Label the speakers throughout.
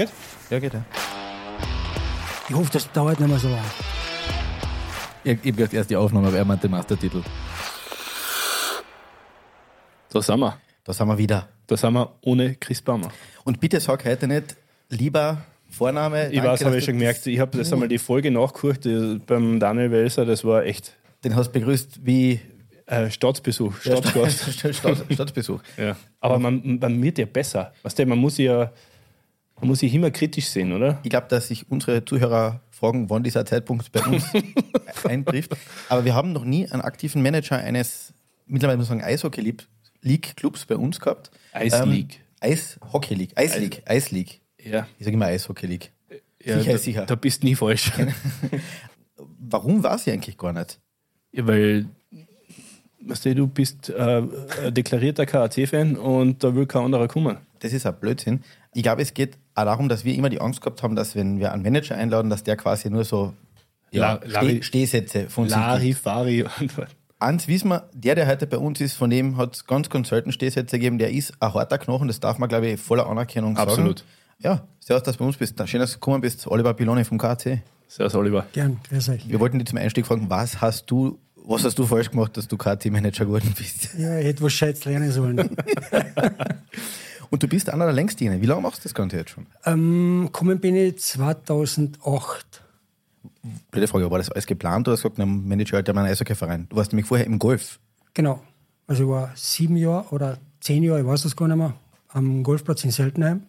Speaker 1: Geht?
Speaker 2: Ja, geht ja.
Speaker 3: Ich hoffe, das dauert nicht mehr so lang.
Speaker 2: Ich, ich hab gedacht, erst die Aufnahme, aber er meinte Mastertitel.
Speaker 1: Da sind wir.
Speaker 2: Da sind wir wieder.
Speaker 1: Da sind wir ohne Chris Baumer.
Speaker 2: Und bitte sag heute nicht lieber Vorname.
Speaker 1: Ich
Speaker 2: danke,
Speaker 1: weiß, habe ich schon gemerkt. Ich habe das einmal die Folge nachgeguckt die, beim Daniel Welser. Das war echt
Speaker 2: Den hast du begrüßt wie
Speaker 1: äh, Staatsbesuch, Staatsgast.
Speaker 2: Staats, Staatsbesuch.
Speaker 1: ja. Aber man, man wird ja besser. Weißt du, man muss ja man muss sich immer kritisch sehen, oder?
Speaker 2: Ich glaube, dass sich unsere Zuhörer fragen, wann dieser Zeitpunkt bei uns eintrifft. Aber wir haben noch nie einen aktiven Manager eines, mittlerweile muss man sagen, Eishockey-League-Clubs bei uns gehabt.
Speaker 1: Ice
Speaker 2: Ähm,
Speaker 1: League.
Speaker 2: Eishockey-League. Eisleague. Eisleague.
Speaker 1: Ja.
Speaker 2: Ich sage immer Eishockey-League.
Speaker 1: ja
Speaker 2: Sicher
Speaker 1: da,
Speaker 2: sicher.
Speaker 1: Da bist du nie falsch.
Speaker 2: Warum war sie eigentlich gar nicht?
Speaker 1: Ja, weil weißt du, du bist äh, deklarierter KAC-Fan und da will kein anderer kommen.
Speaker 2: Das ist ein Blödsinn. Ich glaube, es geht darum, dass wir immer die Angst gehabt haben, dass wenn wir einen Manager einladen, dass der quasi nur so ja,
Speaker 1: La-
Speaker 2: Steh, Stehsätze von sich gibt.
Speaker 1: Larifari und
Speaker 2: Eins wissen wir, der, der heute bei uns ist, von dem hat es ganz, ganz selten Stehsätze gegeben. Der ist ein harter Knochen, das darf man, glaube ich, voller Anerkennung
Speaker 1: Absolut.
Speaker 2: sagen. Ja, servus, dass du bei uns bist. Schön, dass du gekommen bist. Oliver Piloni vom KAC.
Speaker 1: Servus, Oliver.
Speaker 3: Gern, grüß euch.
Speaker 2: Wir wollten dich zum Einstieg fragen, was hast du, was hast du falsch gemacht, dass du KAC-Manager geworden bist?
Speaker 3: Ja, ich hätte was Scheiß lernen sollen.
Speaker 2: Und du bist einer der längsten. Wie lange machst du das Ganze jetzt schon?
Speaker 3: ähm, gekommen bin ich 2008.
Speaker 2: Blöde Frage, war das alles geplant oder hast du gesagt, na, Manager halt einen Eishockey-Verein? Du warst nämlich vorher im Golf.
Speaker 3: Genau. Also ich war sieben Jahre oder zehn Jahre, ich weiß das gar nicht mehr, am Golfplatz in Seltenheim.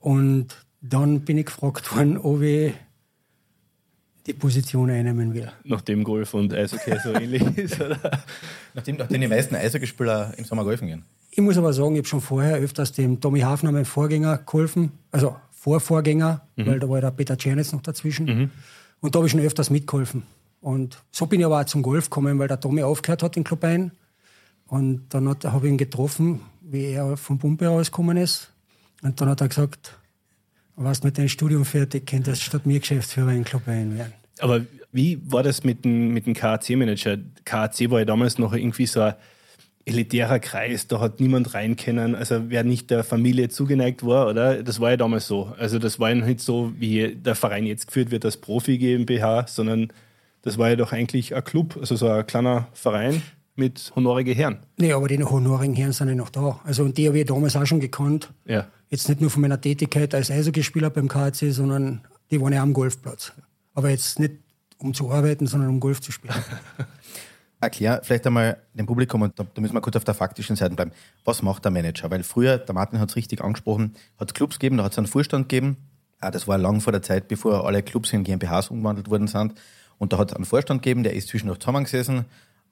Speaker 3: Und dann bin ich gefragt worden, ob ich die Position einnehmen will.
Speaker 1: Nachdem Golf und Eishockey so ähnlich ist, oder?
Speaker 2: Nachdem, nachdem die meisten Eishockeyspieler im Sommer golfen gehen.
Speaker 3: Ich muss aber sagen, ich habe schon vorher öfters dem Tommy Hafner, meinem Vorgänger, geholfen. Also Vorvorgänger, weil da war der Peter Czernitz noch dazwischen. Und da habe ich schon öfters mitgeholfen. Und so bin ich aber auch zum Golf gekommen, weil der Tommy aufgehört hat in Klobein. Und dann habe ich ihn getroffen, wie er vom Pumpe rausgekommen ist. Und dann hat er gesagt, warst mit deinem Studium fertig, könntest statt mir Geschäftsführer in Klobein werden.
Speaker 1: Aber wie war das mit dem, mit dem KAC-Manager? KAC war ja damals noch irgendwie so ein elitärer Kreis, da hat niemand rein können, also wer nicht der Familie zugeneigt war, oder? Das war ja damals so. Also das war ja nicht so, wie der Verein jetzt geführt wird als Profi GmbH, sondern das war ja doch eigentlich ein Club, also so ein kleiner Verein mit honorige Herren.
Speaker 3: Nee, aber die honorigen Herren sind ja noch da. Also, und die habe ich damals auch schon gekannt.
Speaker 1: Ja.
Speaker 3: Jetzt nicht nur von meiner Tätigkeit als Eishockeyspieler beim KC, sondern die waren ja am Golfplatz. Aber jetzt nicht um zu arbeiten, sondern um Golf zu spielen.
Speaker 2: Erklär vielleicht einmal dem Publikum, und da, da müssen wir kurz auf der faktischen Seite bleiben. Was macht der Manager? Weil früher, der Martin hat es richtig angesprochen, hat es Clubs gegeben, da hat es einen Vorstand gegeben. Ah, das war lang vor der Zeit, bevor alle Clubs in GmbHs umgewandelt worden sind. Und da hat es einen Vorstand gegeben, der ist zwischendurch zusammengesessen,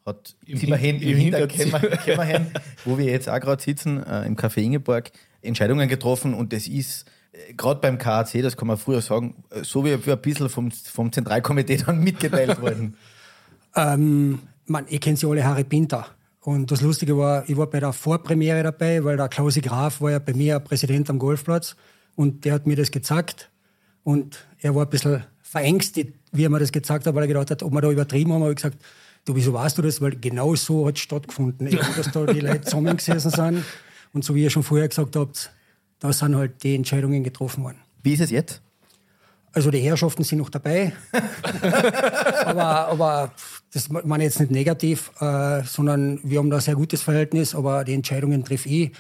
Speaker 2: hat
Speaker 1: Im
Speaker 2: Zimmerhin,
Speaker 1: Hin-
Speaker 2: im
Speaker 1: im
Speaker 2: Hinterkämmer,
Speaker 1: Hinterzimmer.
Speaker 2: Kämmerchen, wo wir jetzt auch gerade sitzen, äh, im Café Ingeborg, Entscheidungen getroffen. Und das ist äh, gerade beim KAC, das kann man früher sagen, äh, so wie, wie ein bisschen vom, vom Zentralkomitee dann mitgeteilt worden.
Speaker 3: ähm, man, ihr kennt sie alle, Harry Pinter. Und das Lustige war, ich war bei der Vorpremiere dabei, weil der Klausi Graf war ja bei mir Präsident am Golfplatz und der hat mir das gezeigt. Und er war ein bisschen verängstigt, wie er mir das gezeigt hat, weil er gedacht hat, ob wir da übertrieben haben. habe ich gesagt, du, wieso weißt du das? Weil genau so hat es stattgefunden. Ich weiß, dass da die Leute zusammengesessen sind. Und so wie ihr schon vorher gesagt habt, da sind halt die Entscheidungen getroffen worden.
Speaker 2: Wie ist es jetzt?
Speaker 3: Also die Herrschaften sind noch dabei. aber, aber das meine ich jetzt nicht negativ, äh, sondern wir haben da ein sehr gutes Verhältnis, aber die Entscheidungen treffe ich.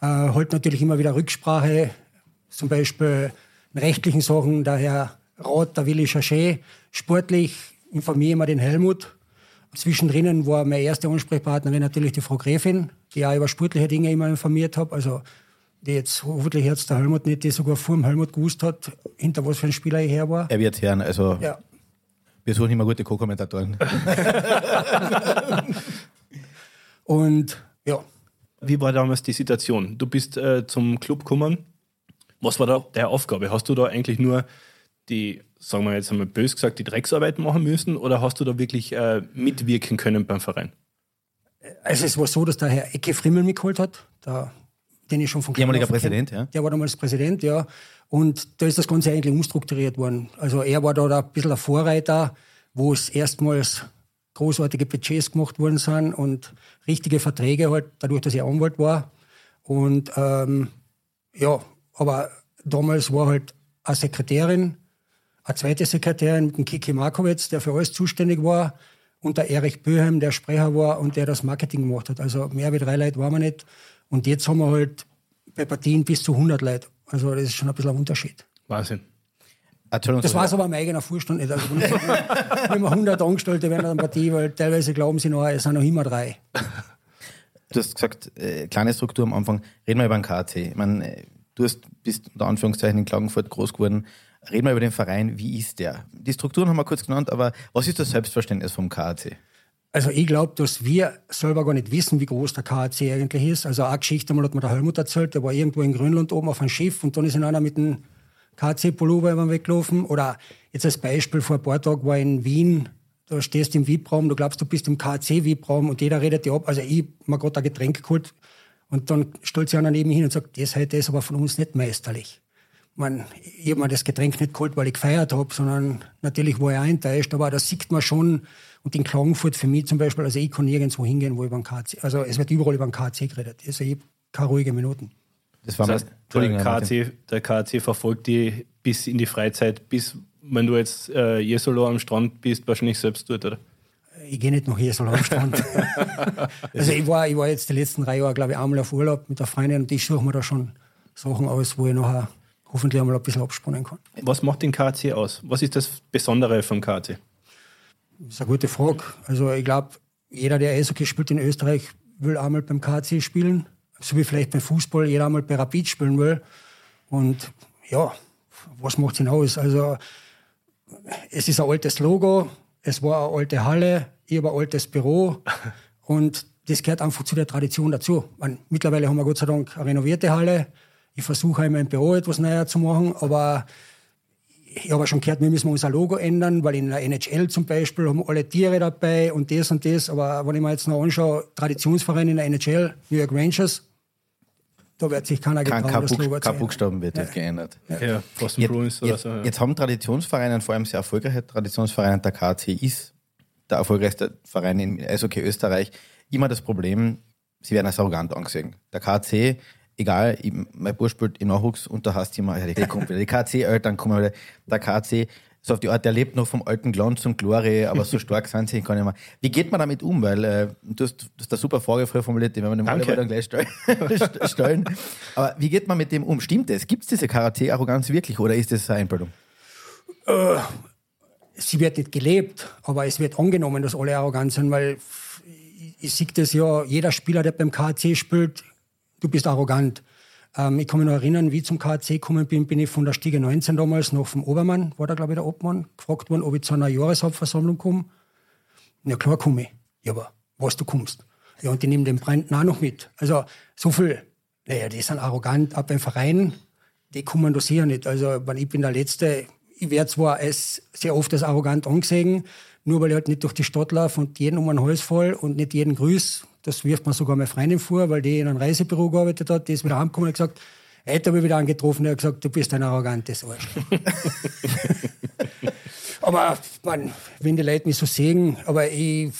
Speaker 3: Äh, halt natürlich immer wieder Rücksprache, zum Beispiel in rechtlichen Sachen, der Herr Roth, der Willi Chachet, sportlich informiere ich immer den Helmut. Zwischendrin war meine erste Ansprechpartnerin natürlich die Frau Gräfin, die auch über sportliche Dinge immer informiert hat. Also die jetzt hoffentlich jetzt der Helmut nicht, die sogar vor dem Helmut gewusst hat, hinter was für ein Spieler ich her war.
Speaker 2: Er wird hören, also
Speaker 3: Ja.
Speaker 2: Wir suchen immer gute Co-Kommentatoren.
Speaker 3: Und ja,
Speaker 1: Wie war damals die Situation? Du bist äh, zum Club gekommen. Was war da deine Aufgabe? Hast du da eigentlich nur die, sagen wir jetzt einmal bös gesagt, die Drecksarbeit machen müssen oder hast du da wirklich äh, mitwirken können beim Verein?
Speaker 3: also es war so, dass der Herr Ecke Frimmel mich geholt hat, der, den ich schon von
Speaker 2: Ehemaliger
Speaker 3: auf kenn.
Speaker 2: Präsident, ja.
Speaker 3: Der war damals Präsident, ja. Und da ist das Ganze eigentlich umstrukturiert worden. Also er war da ein bisschen der Vorreiter, wo es erstmals großartige Budgets gemacht worden sind und richtige Verträge halt, dadurch, dass ich Anwalt war. Und ähm, ja, aber damals war halt eine Sekretärin, eine zweite Sekretärin mit dem Kiki Markowitz, der für alles zuständig war, und der Erich Böhem, der Sprecher war und der das Marketing gemacht hat. Also mehr wie drei Leute waren wir nicht. Und jetzt haben wir halt bei Partien bis zu 100 Leute. Also das ist schon ein bisschen ein Unterschied.
Speaker 1: Wahnsinn.
Speaker 3: Das war aber mein eigener Vorstand nicht. Also wenn wir 100 Angestellte werden an der Partie, weil teilweise glauben sie noch, es sind noch immer drei.
Speaker 2: Du hast gesagt, äh, kleine Struktur am Anfang. Reden wir über den KAC. Ich meine, äh, du hast, bist unter Anführungszeichen in Klagenfurt groß geworden. Reden wir über den Verein. Wie ist der? Die Strukturen haben wir kurz genannt, aber was ist das Selbstverständnis vom KAC?
Speaker 3: Also ich glaube, dass wir selber gar nicht wissen, wie groß der KAC eigentlich ist. Also eine Geschichte mal hat mir der Helmut erzählt, der war irgendwo in Grönland oben auf einem Schiff und dann ist in einer mit einem KC-Pullover immer weggelaufen. Oder jetzt als Beispiel, vor ein paar Tagen war in Wien, da stehst du im VIP-Raum, du glaubst, du bist im KC-VIP-Raum und jeder redet dir ab. Also ich mir gerade ein Getränk geholt und dann stellt sich einer neben hin und sagt, das heute ist aber von uns nicht meisterlich. Man, ich habe mir das Getränk nicht geholt, weil ich gefeiert habe, sondern natürlich war ich auch enttäuscht, aber da sieht man schon, und in Klagenfurt für mich zum Beispiel, also ich kann nirgendwo hingehen, wo über den KC, also es wird überall über den KC geredet. Also ich habe keine ruhigen Minuten.
Speaker 1: Das war das heißt, der, KAC, der KAC verfolgt die bis in die Freizeit, bis wenn du jetzt äh, Jesolo am Strand bist, wahrscheinlich selbst dort, oder?
Speaker 3: Ich gehe nicht nach Jesolo am Strand. also ich war, ich war jetzt die letzten drei Jahre, glaube ich, einmal auf Urlaub mit der Freundin und ich suche mir da schon Sachen aus, wo ich nachher hoffentlich einmal ein bisschen abspannen kann.
Speaker 1: Was macht den KAC aus? Was ist das Besondere vom KAC?
Speaker 3: Das ist eine gute Frage. Also ich glaube, jeder, der Eishockey spielt in Österreich, will einmal beim KAC spielen so wie vielleicht beim Fußball jeder einmal bei Rapid spielen will. Und ja, was macht es aus? Also, es ist ein altes Logo, es war eine alte Halle, ich habe ein altes Büro und das gehört einfach zu der Tradition dazu. Man, mittlerweile haben wir Gott sei Dank eine renovierte Halle. Ich versuche in meinem Büro etwas neuer zu machen, aber ich habe schon gehört, wir müssen unser Logo ändern, weil in der NHL zum Beispiel haben alle Tiere dabei und das und das. Aber wenn ich mir jetzt noch anschaue, Traditionsverein in der NHL, New York Rangers, da wird sich keiner
Speaker 2: getrauen, kein, das Logo Kein Buchstaben wird ja. jetzt geändert.
Speaker 1: Ja, ja Boston jetzt, Bruins
Speaker 2: oder so. Ja. Jetzt haben Traditionsvereine, vor allem sehr erfolgreiche Traditionsvereine, der KC ist der erfolgreichste Verein in Eishockey Österreich, immer das Problem, sie werden als arrogant angesehen. Der KC egal, ich, mein Bub spielt im Nachwuchs und da hast du immer, ja, die kommt wieder, die KC-Eltern kommen wieder, der KC, so auf die Art, der lebt noch vom alten Glanz und Glory, aber so stark sind sie gar nicht mehr. Wie geht man damit um? Weil äh, du, hast, du hast eine super Frage früher formuliert, die werden wir dem alle dann gleich stellen. aber wie geht man mit dem um? Stimmt das? Gibt es diese Karate-Arroganz wirklich oder ist das eine Einbildung?
Speaker 3: Äh, sie wird nicht gelebt, aber es wird angenommen, dass alle arrogant sind, weil ich sehe das ja, jeder Spieler, der beim KC spielt, du bist arrogant. Ähm, ich kann mich noch erinnern, wie ich zum KAC gekommen bin, bin ich von der Stiege 19 damals noch vom Obermann, war da glaube ich der Obmann, gefragt worden, ob ich zu einer Jahreshauptversammlung komme. Ja klar komme ich. Ja, aber was du kommst. Ja, und die nehmen den Brand auch noch mit. Also so viel. Naja, die sind arrogant, ab beim Verein, die kommen da sicher nicht. Also ich bin der Letzte, ich werde zwar als, sehr oft als arrogant angesehen, nur weil ich halt nicht durch die Stadt laufe und jeden um den Hals fall und nicht jeden grüß, das wirft man sogar meine Freundin vor, weil die in einem Reisebüro gearbeitet hat. Die ist wieder heimgekommen und hat gesagt, heute habe ich wieder angetroffen, der hat gesagt, du bist ein arrogantes Arsch. aber man, wenn die Leute mich so sehen, aber ich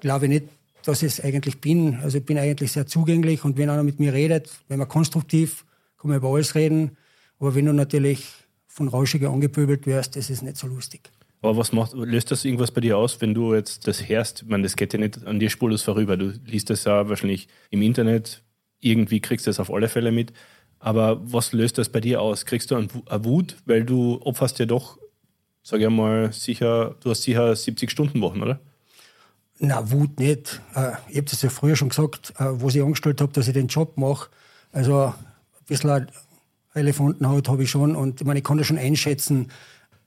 Speaker 3: glaube nicht, dass ich es eigentlich bin. Also ich bin eigentlich sehr zugänglich und wenn einer mit mir redet, wenn man konstruktiv, kann man über alles reden. Aber wenn du natürlich von Rauschiger angepöbelt wirst, das ist nicht so lustig.
Speaker 1: Aber was macht, löst das irgendwas bei dir aus, wenn du jetzt das hörst? Meine, das geht ja nicht an dir spurlos vorüber. Du liest das ja wahrscheinlich im Internet, irgendwie kriegst du das auf alle Fälle mit. Aber was löst das bei dir aus? Kriegst du eine Wut, weil du opferst ja doch, sag ich mal, sicher, du hast sicher 70 Stunden Wochen, oder?
Speaker 3: Na, Wut nicht. Äh, ich habe das ja früher schon gesagt, äh, wo ich angestellt habe, dass ich den Job mache. Also ein bisschen Elefantenhaut habe ich schon und ich meine, ich kann das schon einschätzen,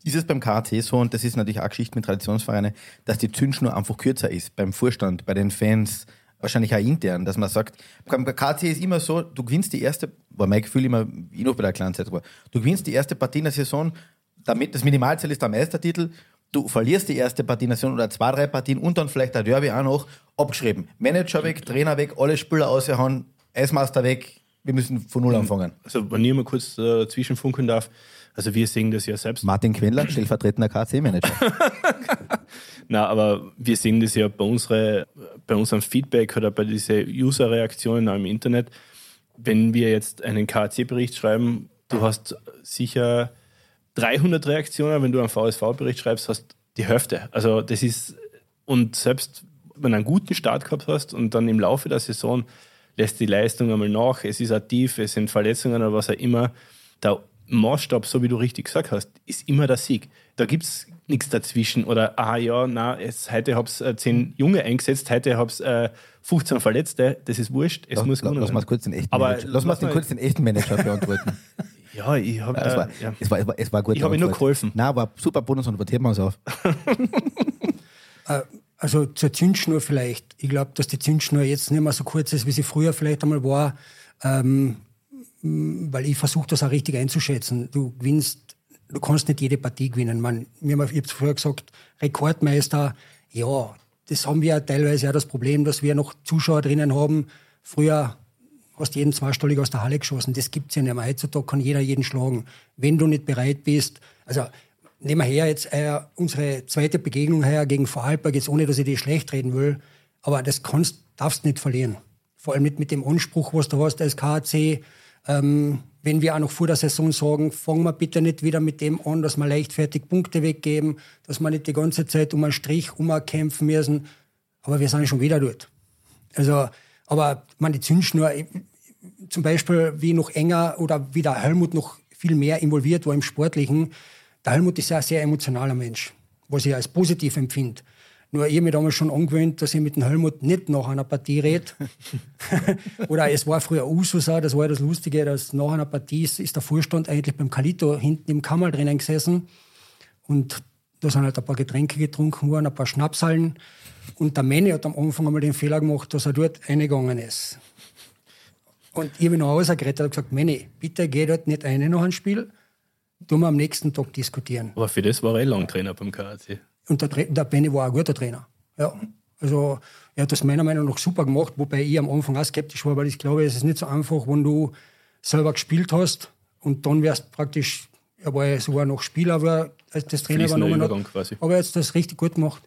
Speaker 2: ist es beim KT so, und das ist natürlich auch Geschichte mit Traditionsvereinen, dass die Zündschnur einfach kürzer ist beim Vorstand, bei den Fans, wahrscheinlich auch intern, dass man sagt, beim KT ist immer so, du gewinnst die erste, war mein Gefühl immer, ich noch bei der kleinen Zeit war, du gewinnst die erste Partie in der Saison, damit das Minimalziel ist der Meistertitel, du verlierst die erste Partie in der Saison oder zwei, drei Partien und dann vielleicht ein Derby auch noch, abgeschrieben. Manager weg, Trainer weg, alle Spieler ausgehauen, Eismaster weg, wir müssen von Null anfangen.
Speaker 1: Also, wenn ich mal kurz äh, zwischenfunken darf, also wir sehen das ja selbst.
Speaker 2: Martin Quendler, stellvertretender KC-Manager.
Speaker 1: Na, aber wir sehen das ja bei, unsere, bei unserem Feedback oder bei diesen User-Reaktionen im Internet. Wenn wir jetzt einen KC-Bericht schreiben, du hast sicher 300 Reaktionen, wenn du einen VSV-Bericht schreibst, hast die Hälfte. Also das ist, und selbst wenn du einen guten Start gehabt hast und dann im Laufe der Saison lässt die Leistung einmal nach, es ist aktiv, es sind Verletzungen oder was auch immer, der Maßstab, so wie du richtig gesagt hast, ist immer der Sieg. Da gibt es nichts dazwischen oder, ah ja, na, jetzt, heute habe ich äh, zehn Junge eingesetzt, heute habe ich äh, 15 Verletzte, das ist wurscht, es
Speaker 2: lass,
Speaker 1: muss
Speaker 2: Lass, lass mal kurz den echten
Speaker 1: Aber
Speaker 2: Manager, lass mal kurz den echten Manager beantworten.
Speaker 1: Ja, ich habe
Speaker 2: Ja, es, war,
Speaker 1: ja.
Speaker 2: es, war, es, war, es war gut.
Speaker 1: Ich habe nur geholfen.
Speaker 2: Nein, war super Bonus und wir es auf.
Speaker 3: Also zur Zündschnur vielleicht. Ich glaube, dass die Zündschnur jetzt nicht mehr so kurz ist, wie sie früher vielleicht einmal war. Ähm, weil ich versuche das auch richtig einzuschätzen. Du gewinnst, du kannst nicht jede Partie gewinnen. Man, wir haben, ich habe vorher gesagt, Rekordmeister, ja, das haben wir teilweise ja das Problem, dass wir noch Zuschauer drinnen haben. Früher hast jeden zweistellig aus der Halle geschossen. Das gibt's ja nicht mehr. Heutzutage kann jeder jeden schlagen. Wenn du nicht bereit bist, also nehmen wir her jetzt äh, unsere zweite Begegnung her gegen Vorarlberg, jetzt ohne, dass ich die schlecht reden will, aber das kannst, darfst nicht verlieren. Vor allem nicht mit dem Anspruch, was du hast als KAC. Ähm, wenn wir auch noch vor der Saison sagen, fangen wir bitte nicht wieder mit dem an, dass wir leichtfertig Punkte weggeben, dass wir nicht die ganze Zeit um einen Strich umkämpfen müssen. Aber wir sind schon wieder dort. Also, aber man, die Zündschnur, zum Beispiel wie noch enger oder wie der Helmut noch viel mehr involviert war im Sportlichen. Der Helmut ist ja ein sehr emotionaler Mensch, was ich als positiv empfinde. Nur ich habe mich damals schon angewöhnt, dass ich mit dem Helmut nicht nach einer Partie rede. Oder es war früher Usus auch, das war ja das Lustige, dass nach einer Partie ist, ist der Vorstand eigentlich beim Kalito hinten im Kammer drinnen gesessen. Und da sind halt ein paar Getränke getrunken worden, ein paar Schnapshallen. Und der Manny hat am Anfang einmal den Fehler gemacht, dass er dort eingegangen ist. Und ich ihn nach Hause geredet und gesagt, Manny, bitte geh dort nicht rein nach einem Spiel, tun wir am nächsten Tag diskutieren.
Speaker 1: Aber für das war er eh lang Trainer beim KAC.
Speaker 3: Und der, der Benny war ein guter Trainer. Ja. Also er hat das meiner Meinung nach super gemacht, wobei ich am Anfang auch skeptisch war, weil ich glaube, es ist nicht so einfach, wenn du selber gespielt hast und dann wärst praktisch, er war ja sogar noch Spieler, aber als das Trainer übernommen
Speaker 1: Übergang
Speaker 3: hat.
Speaker 1: quasi.
Speaker 3: Aber er hat das richtig gut gemacht.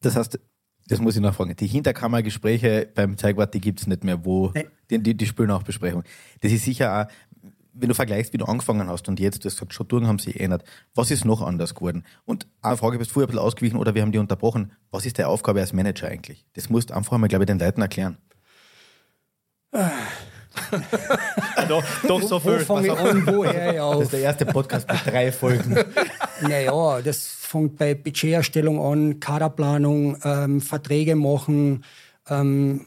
Speaker 2: Das heißt, das muss ich noch fragen. Die Hinterkammergespräche beim Zeigwart, die gibt es nicht mehr, wo die, die, die Spielnachbesprechung. Das ist sicher auch, wenn du vergleichst, wie du angefangen hast und jetzt, du hast gesagt, Strukturen haben sich geändert. Was ist noch anders geworden? Und eine Frage, du bist vorher ein bisschen ausgewichen oder wir haben die unterbrochen. Was ist deine Aufgabe als Manager eigentlich? Das musst du einfach einmal, glaube ich, den Leuten erklären.
Speaker 1: doch, doch so
Speaker 3: Wo fange ich an, woher ich
Speaker 2: Das
Speaker 3: auf?
Speaker 2: ist der erste Podcast mit drei Folgen.
Speaker 3: Naja, das fängt bei Budgeterstellung an, Kaderplanung, ähm, Verträge machen, ähm,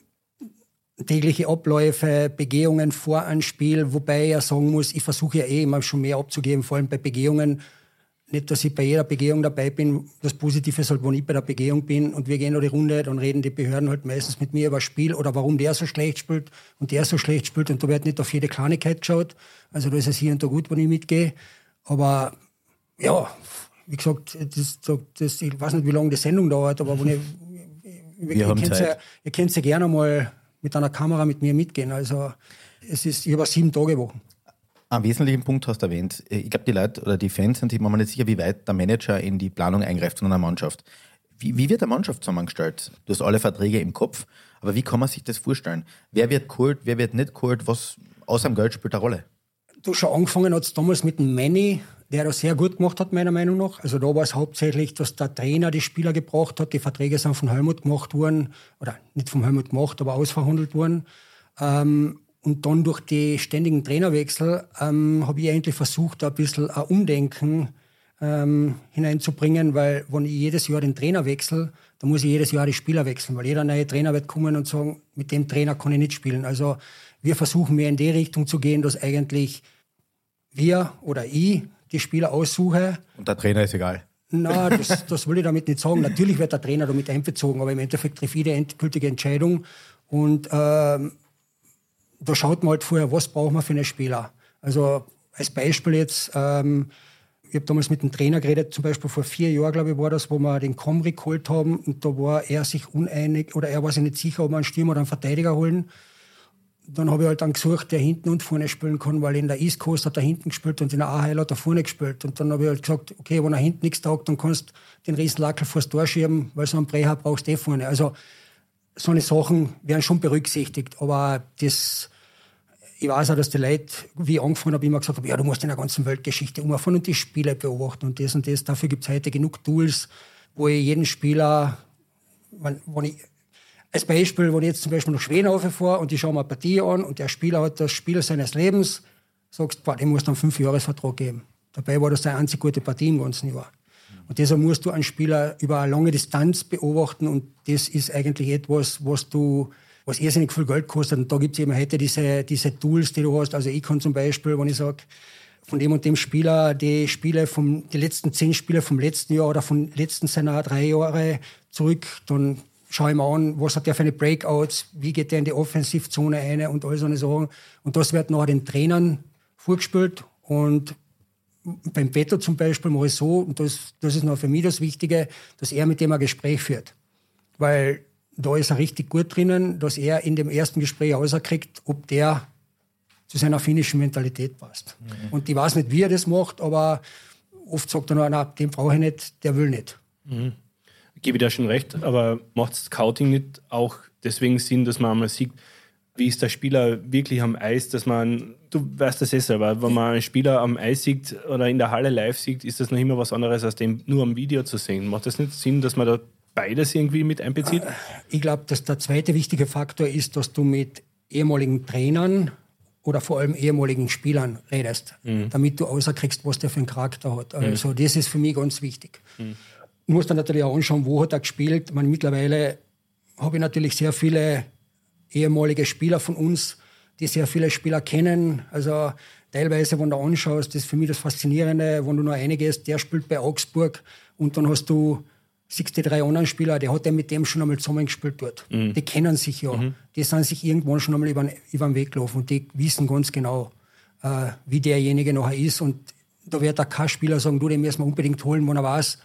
Speaker 3: tägliche Abläufe, Begehungen vor einem Spiel, wobei ich ja sagen muss, ich versuche ja eh immer schon mehr abzugeben, vor allem bei Begehungen. Nicht, dass ich bei jeder Begehung dabei bin. Das Positive ist halt, wenn ich bei der Begehung bin und wir gehen noch die Runde, dann reden die Behörden halt meistens mit mir über das Spiel oder warum der so schlecht spielt und der so schlecht spielt und da wird nicht auf jede Kleinigkeit geschaut. Also da ist es hier und da gut, wenn ich mitgehe. Aber ja, wie gesagt, das, das, ich weiß nicht, wie lange die Sendung dauert, aber wenn ich,
Speaker 2: Wir
Speaker 3: ihr,
Speaker 2: haben Zeit.
Speaker 3: ja, ihr könnt ja gerne mal mit einer Kamera mit mir mitgehen. Also es ist über sieben Tage Wochen.
Speaker 2: Einen wesentlichen Punkt hast du erwähnt. Ich glaube, die Leute oder die Fans sind sich manchmal nicht sicher, wie weit der Manager in die Planung eingreift von einer Mannschaft. Wie, wie wird eine Mannschaft zusammengestellt? Du hast alle Verträge im Kopf, aber wie kann man sich das vorstellen? Wer wird geholt, wer wird nicht geholt? Was außer dem Geld spielt eine Rolle?
Speaker 3: Du schon angefangen hat damals mit dem Manny, der das sehr gut gemacht hat, meiner Meinung nach. Also da war es hauptsächlich, dass der Trainer die Spieler gebraucht hat. Die Verträge sind von Helmut gemacht worden, oder nicht vom Helmut gemacht, aber ausverhandelt worden. Ähm, und dann durch die ständigen Trainerwechsel ähm, habe ich eigentlich versucht, da ein bisschen ein Umdenken ähm, hineinzubringen, weil wenn ich jedes Jahr den Trainer wechsle, dann muss ich jedes Jahr die Spieler wechseln, weil jeder neue Trainer wird kommen und sagen, mit dem Trainer kann ich nicht spielen. Also wir versuchen mehr in die Richtung zu gehen, dass eigentlich wir oder ich die Spieler aussuche.
Speaker 2: Und der Trainer ist egal.
Speaker 3: Na, das, das will ich damit nicht sagen. Natürlich wird der Trainer damit einbezogen, aber im Endeffekt trifft die endgültige Entscheidung. Und ähm, da schaut man halt vorher, was braucht man für einen Spieler. Also als Beispiel jetzt, ähm, ich habe damals mit dem Trainer geredet, zum Beispiel vor vier Jahren, glaube ich, war das, wo wir den Comri geholt haben und da war er sich uneinig oder er war sich nicht sicher, ob wir einen Stürmer oder einen Verteidiger holen. Dann habe ich halt dann gesucht, der hinten und vorne spielen kann, weil in der East Coast hat er hinten gespielt und in der AHL hat er vorne gespielt. Und dann habe ich halt gesagt, okay, wenn er hinten nichts taugt, dann kannst du den Riesenlackel vors Tor schieben, weil so einen Breher brauchst du eh vorne. Also so eine Sachen werden schon berücksichtigt, aber das ich weiß auch, dass die Leute, wie ich angefangen habe, immer gesagt haben, ja, du musst in der ganzen Weltgeschichte umfahren und die Spiele beobachten und das und das. Dafür gibt es heute genug Tools, wo ich jeden Spieler, wenn, wenn ich, als Beispiel, wenn ich jetzt zum Beispiel nach Schweden fahre und ich schaue mir eine Partie an und der Spieler hat das Spiel seines Lebens, sagst du, dem musst du einen Fünfjahresvertrag geben. Dabei war das deine einzige gute Partie im ganzen Jahr. Und deshalb musst du einen Spieler über eine lange Distanz beobachten und das ist eigentlich etwas, was du was irrsinnig viel Geld kostet. Und da gibt es eben heute diese, diese Tools, die du hast. Also ich kann zum Beispiel, wenn ich sage, von dem und dem Spieler die Spiele vom, die letzten zehn Spiele vom letzten Jahr oder von letzten seiner drei Jahre zurück, dann schaue ich mir an, was hat der für eine Breakouts, wie geht der in die Offensivzone ein und all so eine Sachen. Und das wird nachher den Trainern vorgespielt und beim Beto zum Beispiel mache ich so, und das, das ist noch für mich das Wichtige, dass er mit dem ein Gespräch führt. Weil da ist er richtig gut drinnen, dass er in dem ersten Gespräch rauskriegt, ob der zu seiner finnischen Mentalität passt. Mhm. Und ich weiß nicht, wie er das macht, aber oft sagt er nur, na, den brauche ich nicht, der will nicht.
Speaker 1: Mhm. Gebe ich da schon recht, aber macht Scouting nicht auch deswegen Sinn, dass man einmal sieht, wie ist der Spieler wirklich am Eis, dass man, du weißt das eh selber, wenn man einen Spieler am Eis sieht oder in der Halle live sieht, ist das noch immer was anderes, als den nur am Video zu sehen. Macht das nicht Sinn, dass man da beides irgendwie mit einbezieht?
Speaker 3: Ich glaube, dass der zweite wichtige Faktor ist, dass du mit ehemaligen Trainern oder vor allem ehemaligen Spielern redest, mhm. damit du außerkriegst, was der für einen Charakter hat. Mhm. Also mhm. das ist für mich ganz wichtig. Mhm. Du musst dann natürlich auch anschauen, wo hat er gespielt. Man, mittlerweile habe ich natürlich sehr viele ehemalige Spieler von uns, die sehr viele Spieler kennen. Also teilweise, wenn du anschaust, das ist für mich das Faszinierende, wenn du nur einiges, der spielt bei Augsburg und dann hast du siehst die drei anderen Spieler, der hat ja mit dem schon einmal zusammengespielt dort. Mhm. Die kennen sich ja. Mhm. Die sind sich irgendwann schon einmal über, über den Weg gelaufen und die wissen ganz genau, äh, wie derjenige nachher ist. Und da wird auch kein Spieler sagen, du, den müssen wir unbedingt holen, wenn er weiß,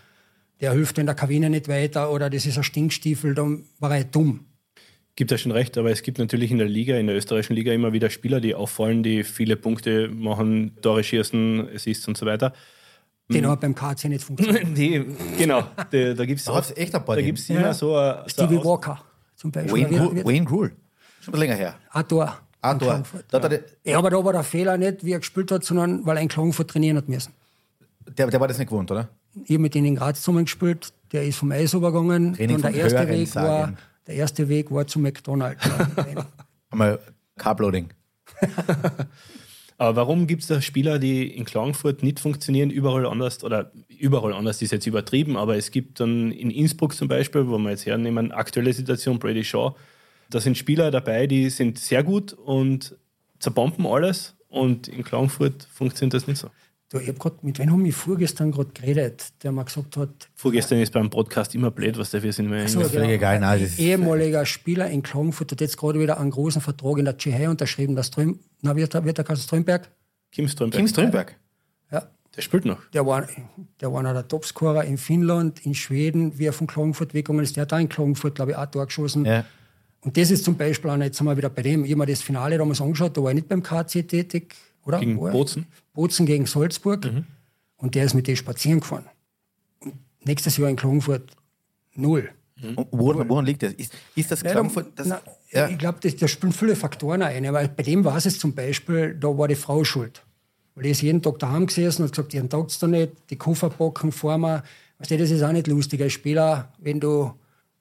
Speaker 3: der hilft in der Kabine nicht weiter oder das ist ein Stinkstiefel, dann war er dumm.
Speaker 1: Gibt ja schon recht, aber es gibt natürlich in der Liga, in der österreichischen Liga immer wieder Spieler, die auffallen, die viele Punkte machen, Tore schießen, Assists und so weiter.
Speaker 3: Den mhm. hat beim KC nicht funktioniert.
Speaker 1: nee, genau. Da, da gibt es
Speaker 2: echt ein paar.
Speaker 1: Da gibt es immer ja. so,
Speaker 3: a, so Stevie Walker zum Beispiel.
Speaker 2: Wayne, Wayne Grul. Schon ein länger her.
Speaker 3: Ein Tor.
Speaker 2: Ein Tor.
Speaker 3: Ja. ja, aber da war der Fehler nicht, wie er gespielt hat, sondern weil er in Klagenfurt trainieren hat müssen.
Speaker 2: Der, der war das nicht gewohnt, oder?
Speaker 3: Ich habe mit ihm in Graz zusammengespielt. Der ist vom Eis übergegangen. Training und der erste, Weg war, der erste Weg war zum McDonald's.
Speaker 2: Einmal Carbloading.
Speaker 1: Aber warum gibt es da Spieler, die in Klagenfurt nicht funktionieren, überall anders, oder überall anders ist jetzt übertrieben, aber es gibt dann in Innsbruck zum Beispiel, wo wir jetzt hernehmen, aktuelle Situation, Brady Shaw, da sind Spieler dabei, die sind sehr gut und zerbomben alles und in Klagenfurt funktioniert das nicht so.
Speaker 3: Du, ich hab grad, mit wem haben wir vorgestern gerade geredet, der mir gesagt hat.
Speaker 1: Vorgestern äh, ist beim Podcast immer blöd, was dafür sind.
Speaker 3: Wir so, genau, egal, nein, das ehemaliger Spieler in Klagenfurt hat jetzt gerade wieder einen großen Vertrag in der Tschechei unterschrieben. Der Ström, na, wird, wird der Karl Strömberg?
Speaker 1: Kim Strömberg.
Speaker 2: Kim Strömberg.
Speaker 3: Ja.
Speaker 1: Der spielt noch.
Speaker 3: Der war, der war einer der Topscorer in Finnland, in Schweden, wie er von Klagenfurt weggegangen ist. Der hat da in Klagenfurt, glaube ich, auch Tor geschossen. Ja. Und das ist zum Beispiel auch, jetzt sind wir wieder bei dem, ich habe mir das Finale damals angeschaut, da war ich nicht beim KC tätig, oder?
Speaker 1: Gegen Bozen?
Speaker 3: Bozen gegen Salzburg. Mhm. Und der ist mit dem spazieren gefahren. Und nächstes Jahr in Klagenfurt null.
Speaker 2: Mhm. Woran, woran, liegt das? Ist, ist das Klagenfurt? Das,
Speaker 3: na, ja. Ich glaube, da spielen viele Faktoren ein. Weil bei dem war es zum Beispiel, da war die Frau schuld. Weil die ist jeden Tag daheim gesessen und gesagt, ihren taugt da nicht, die Koffer packen vor mir. Weißt du, das ist auch nicht lustig als Spieler, wenn du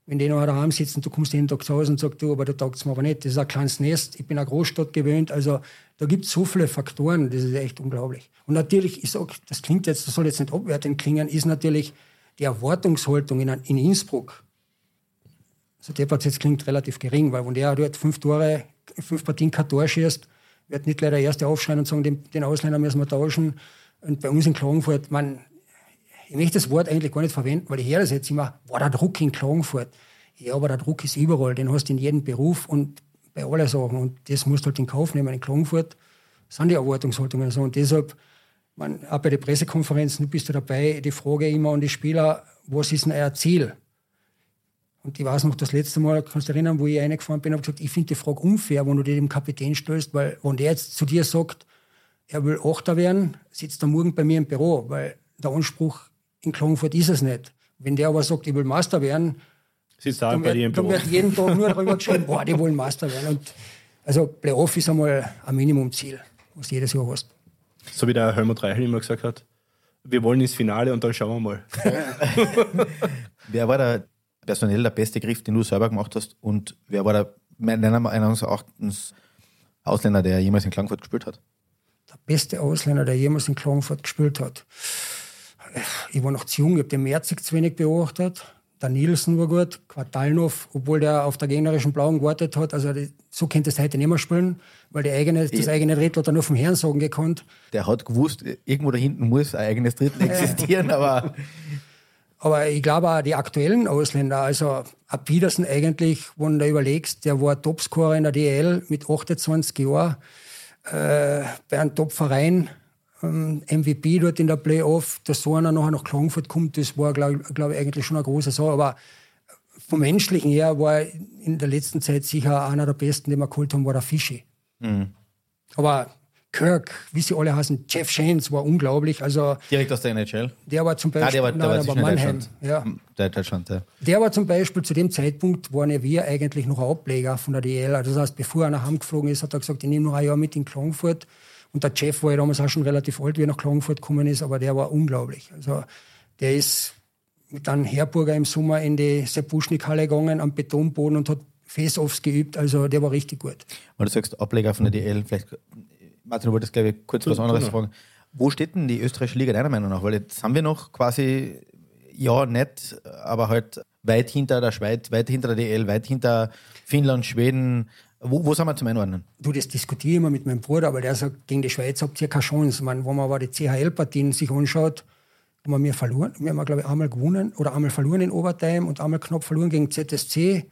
Speaker 3: wenn die noch daheim sitzen, du kommst jeden Tag zu Hause und sagst, du, aber du taugst mir aber nicht. Das ist ein kleines Nest, ich bin eine Großstadt gewöhnt. Also da gibt es so viele Faktoren, das ist echt unglaublich. Und natürlich, ich sag, das klingt jetzt, das soll jetzt nicht abwertend klingen, ist natürlich die Erwartungshaltung in, in Innsbruck. So also deppert jetzt klingt relativ gering, weil wenn der dort fünf Tore, fünf Partien kein Tor schießt, wird nicht gleich der Erste aufschreien und sagen, den, den Ausländer müssen wir tauschen. Und bei uns in Klagenfurt, man, ich möchte das Wort eigentlich gar nicht verwenden, weil ich höre das jetzt immer, war der Druck in Klagenfurt. Ja, aber der Druck ist überall, den hast du in jedem Beruf und bei allen Sachen. Und das musst du halt in Kauf nehmen. In Klagenfurt sind die Erwartungshaltungen so. Und deshalb, man, auch bei den Pressekonferenzen bist du dabei, die Frage immer an die Spieler, was ist denn euer Ziel? Und ich weiß noch, das letzte Mal, kannst du dich erinnern, wo ich reingefahren bin, habe gesagt, ich finde die Frage unfair, wenn du dir dem Kapitän stellst, weil wenn der jetzt zu dir sagt, er will Achter werden, sitzt er morgen bei mir im Büro, weil der Anspruch in Klagenfurt ist es nicht. Wenn der aber sagt, ich will Master werden,
Speaker 1: Sitzt da dann, bei wird,
Speaker 3: dann wird jeden Tag nur darüber geschrieben, boah, die wollen Master werden. Und Also Playoff ist einmal ein Minimumziel, was du jedes Jahr hast.
Speaker 1: So wie der Helmut Reichel immer gesagt hat, wir wollen ins Finale und dann schauen wir mal.
Speaker 2: wer war der personell der beste Griff, den du selber gemacht hast? Und wer war der meines Erachtens Ausländer, der jemals in Klagenfurt gespielt hat?
Speaker 3: Der beste Ausländer, der jemals in Klagenfurt gespielt hat. Ich war noch zu jung, ich habe den Merzig zu wenig beobachtet. Der Nielsen war gut, Quartalnov, obwohl der auf der gegnerischen Blauen gewartet hat. Also so könnte es heute nicht mehr spielen, weil die eigene, das eigene Drittel hat er nur vom Herrn sagen gekonnt.
Speaker 2: Der hat gewusst, irgendwo da hinten muss ein eigenes Drittel existieren, aber
Speaker 3: aber ich glaube auch die aktuellen Ausländer, also ab Wiedersen eigentlich, wenn du überlegst, der war Topscorer in der DL mit 28 Jahren, äh, bei einem Topverein, MVP dort in der Playoff, dass so einer nachher nach Klagenfurt kommt, das war, glaube glaub ich, eigentlich schon eine große Sache. Aber vom Menschlichen her war in der letzten Zeit sicher einer der besten, den wir geholt haben, war der Fischi. Mhm. Aber Kirk, wie sie alle heißen, Jeff Shanes war unglaublich. Also,
Speaker 2: Direkt aus der NHL?
Speaker 3: Der war zum Beispiel, ah, der war, der nein, war, der war Mannheim. Ja.
Speaker 2: Der Deutschland, ja.
Speaker 3: Der war zum Beispiel zu dem Zeitpunkt, waren wir eigentlich noch ein Ableger von der DL. Also das heißt, bevor er nach Hause geflogen ist, hat er gesagt, ich nehme noch ein Jahr mit in Klagenfurt. Und der Jeff war ja damals auch schon relativ alt, wie er nach Klagenfurt gekommen ist, aber der war unglaublich. Also der ist mit einem Herburger im Sommer in die Sepp Wuschnik-Halle gegangen, am Betonboden und hat Face-Offs geübt. Also der war richtig gut.
Speaker 2: Weil du sagst, Ableger von der DL, vielleicht Martin, du wolltest, glaube ich, kurz was anderes fragen. Wo steht denn die österreichische Liga deiner Meinung nach? Weil jetzt haben wir noch quasi, ja, nicht, aber halt weit hinter der Schweiz, weit hinter der DL, weit hinter Finnland, Schweden. Wo, wo sind wir zum Einordnen?
Speaker 3: Du, das diskutiere ich immer mit meinem Bruder, aber der sagt, gegen die Schweiz habt ihr keine Chance. meine, wenn man aber die CHL-Partien sich anschaut, haben wir verloren. Wir haben, glaube ich, einmal gewonnen oder einmal verloren in Overtime und einmal knapp verloren gegen ZSC.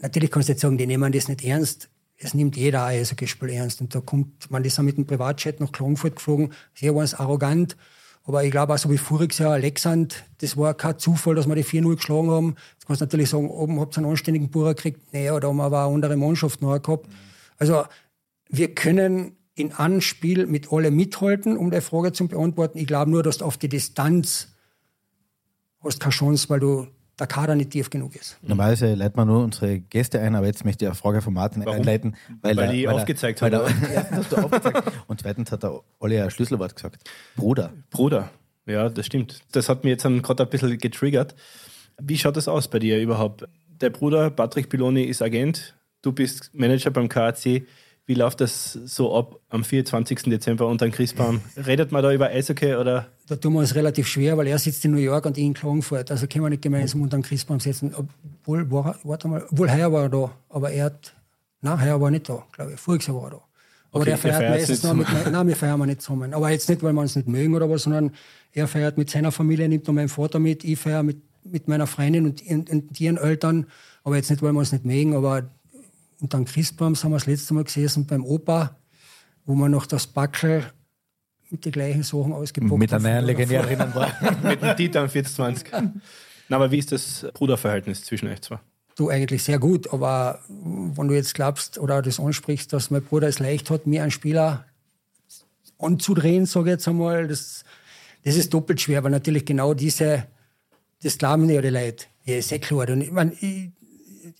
Speaker 3: Natürlich kannst du jetzt sagen, die nehmen das nicht ernst es nimmt jeder Eishockeyspiel ernst. Und da kommt, man ist ja mit dem Privatjet nach Klagenfurt geflogen, sehr es arrogant. Aber ich glaube auch so wie voriges Jahr Alexand, das war kein Zufall, dass wir die 4-0 geschlagen haben. Jetzt kannst du natürlich sagen, oben habt ihr einen anständigen Burer gekriegt. Naja, da haben wir aber eine andere Mannschaft noch gehabt. Also, wir können in einem Spiel mit alle mithalten, um die Frage zu beantworten. Ich glaube nur, dass du auf die Distanz hast keine Chance, weil du der Kader nicht tief genug ist.
Speaker 2: Normalerweise leiten wir nur unsere Gäste ein, aber jetzt möchte ich eine Frage von Martin Warum? einleiten.
Speaker 1: Weil, weil die aufgezeigt hat.
Speaker 2: Erstens hast du aufgezeigt und zweitens hat der Olli ein Schlüsselwort gesagt. Bruder.
Speaker 1: Bruder, ja, das stimmt. Das hat mir jetzt gerade ein bisschen getriggert. Wie schaut das aus bei dir überhaupt? Der Bruder Patrick Piloni ist Agent, du bist Manager beim KAC. Wie läuft das so ab am 24. Dezember unter dem Christbaum? Redet man da über Eishockey oder?
Speaker 3: Da tun wir uns relativ schwer, weil er sitzt in New York und ich in Klagenfurt. Also können wir nicht gemeinsam unter dem Christbaum setzen. Obwohl, war, warte mal, obwohl heuer war er da, aber er hat, nein, heuer war er nicht da, glaube ich. Voriges Jahr war er da. Aber okay, der feiert, feiert meistens noch mit, nein, wir feiern nicht zusammen. Aber jetzt nicht, weil wir uns nicht mögen oder was, sondern er feiert mit seiner Familie, nimmt noch meinen Vater mit, ich feiere mit, mit meiner Freundin und, und, und ihren Eltern. Aber jetzt nicht, weil wir uns nicht mögen, aber und dann Christbaum sind wir das letzte Mal gesessen beim Opa, wo wir noch das Backel mit den gleichen Sachen ausgepackt
Speaker 2: Mit der neuen Legendärinnen war.
Speaker 1: mit dem Dieter 1420. Na, aber wie ist das Bruderverhältnis zwischen euch zwei?
Speaker 3: Du eigentlich sehr gut, aber wenn du jetzt glaubst oder das ansprichst, dass mein Bruder es leicht hat, mir einen Spieler anzudrehen, sage ich jetzt einmal, das, das ist doppelt schwer, weil natürlich genau diese, das glauben ja die Leute. Ja, ist eh klar. Und ich, mein, ich,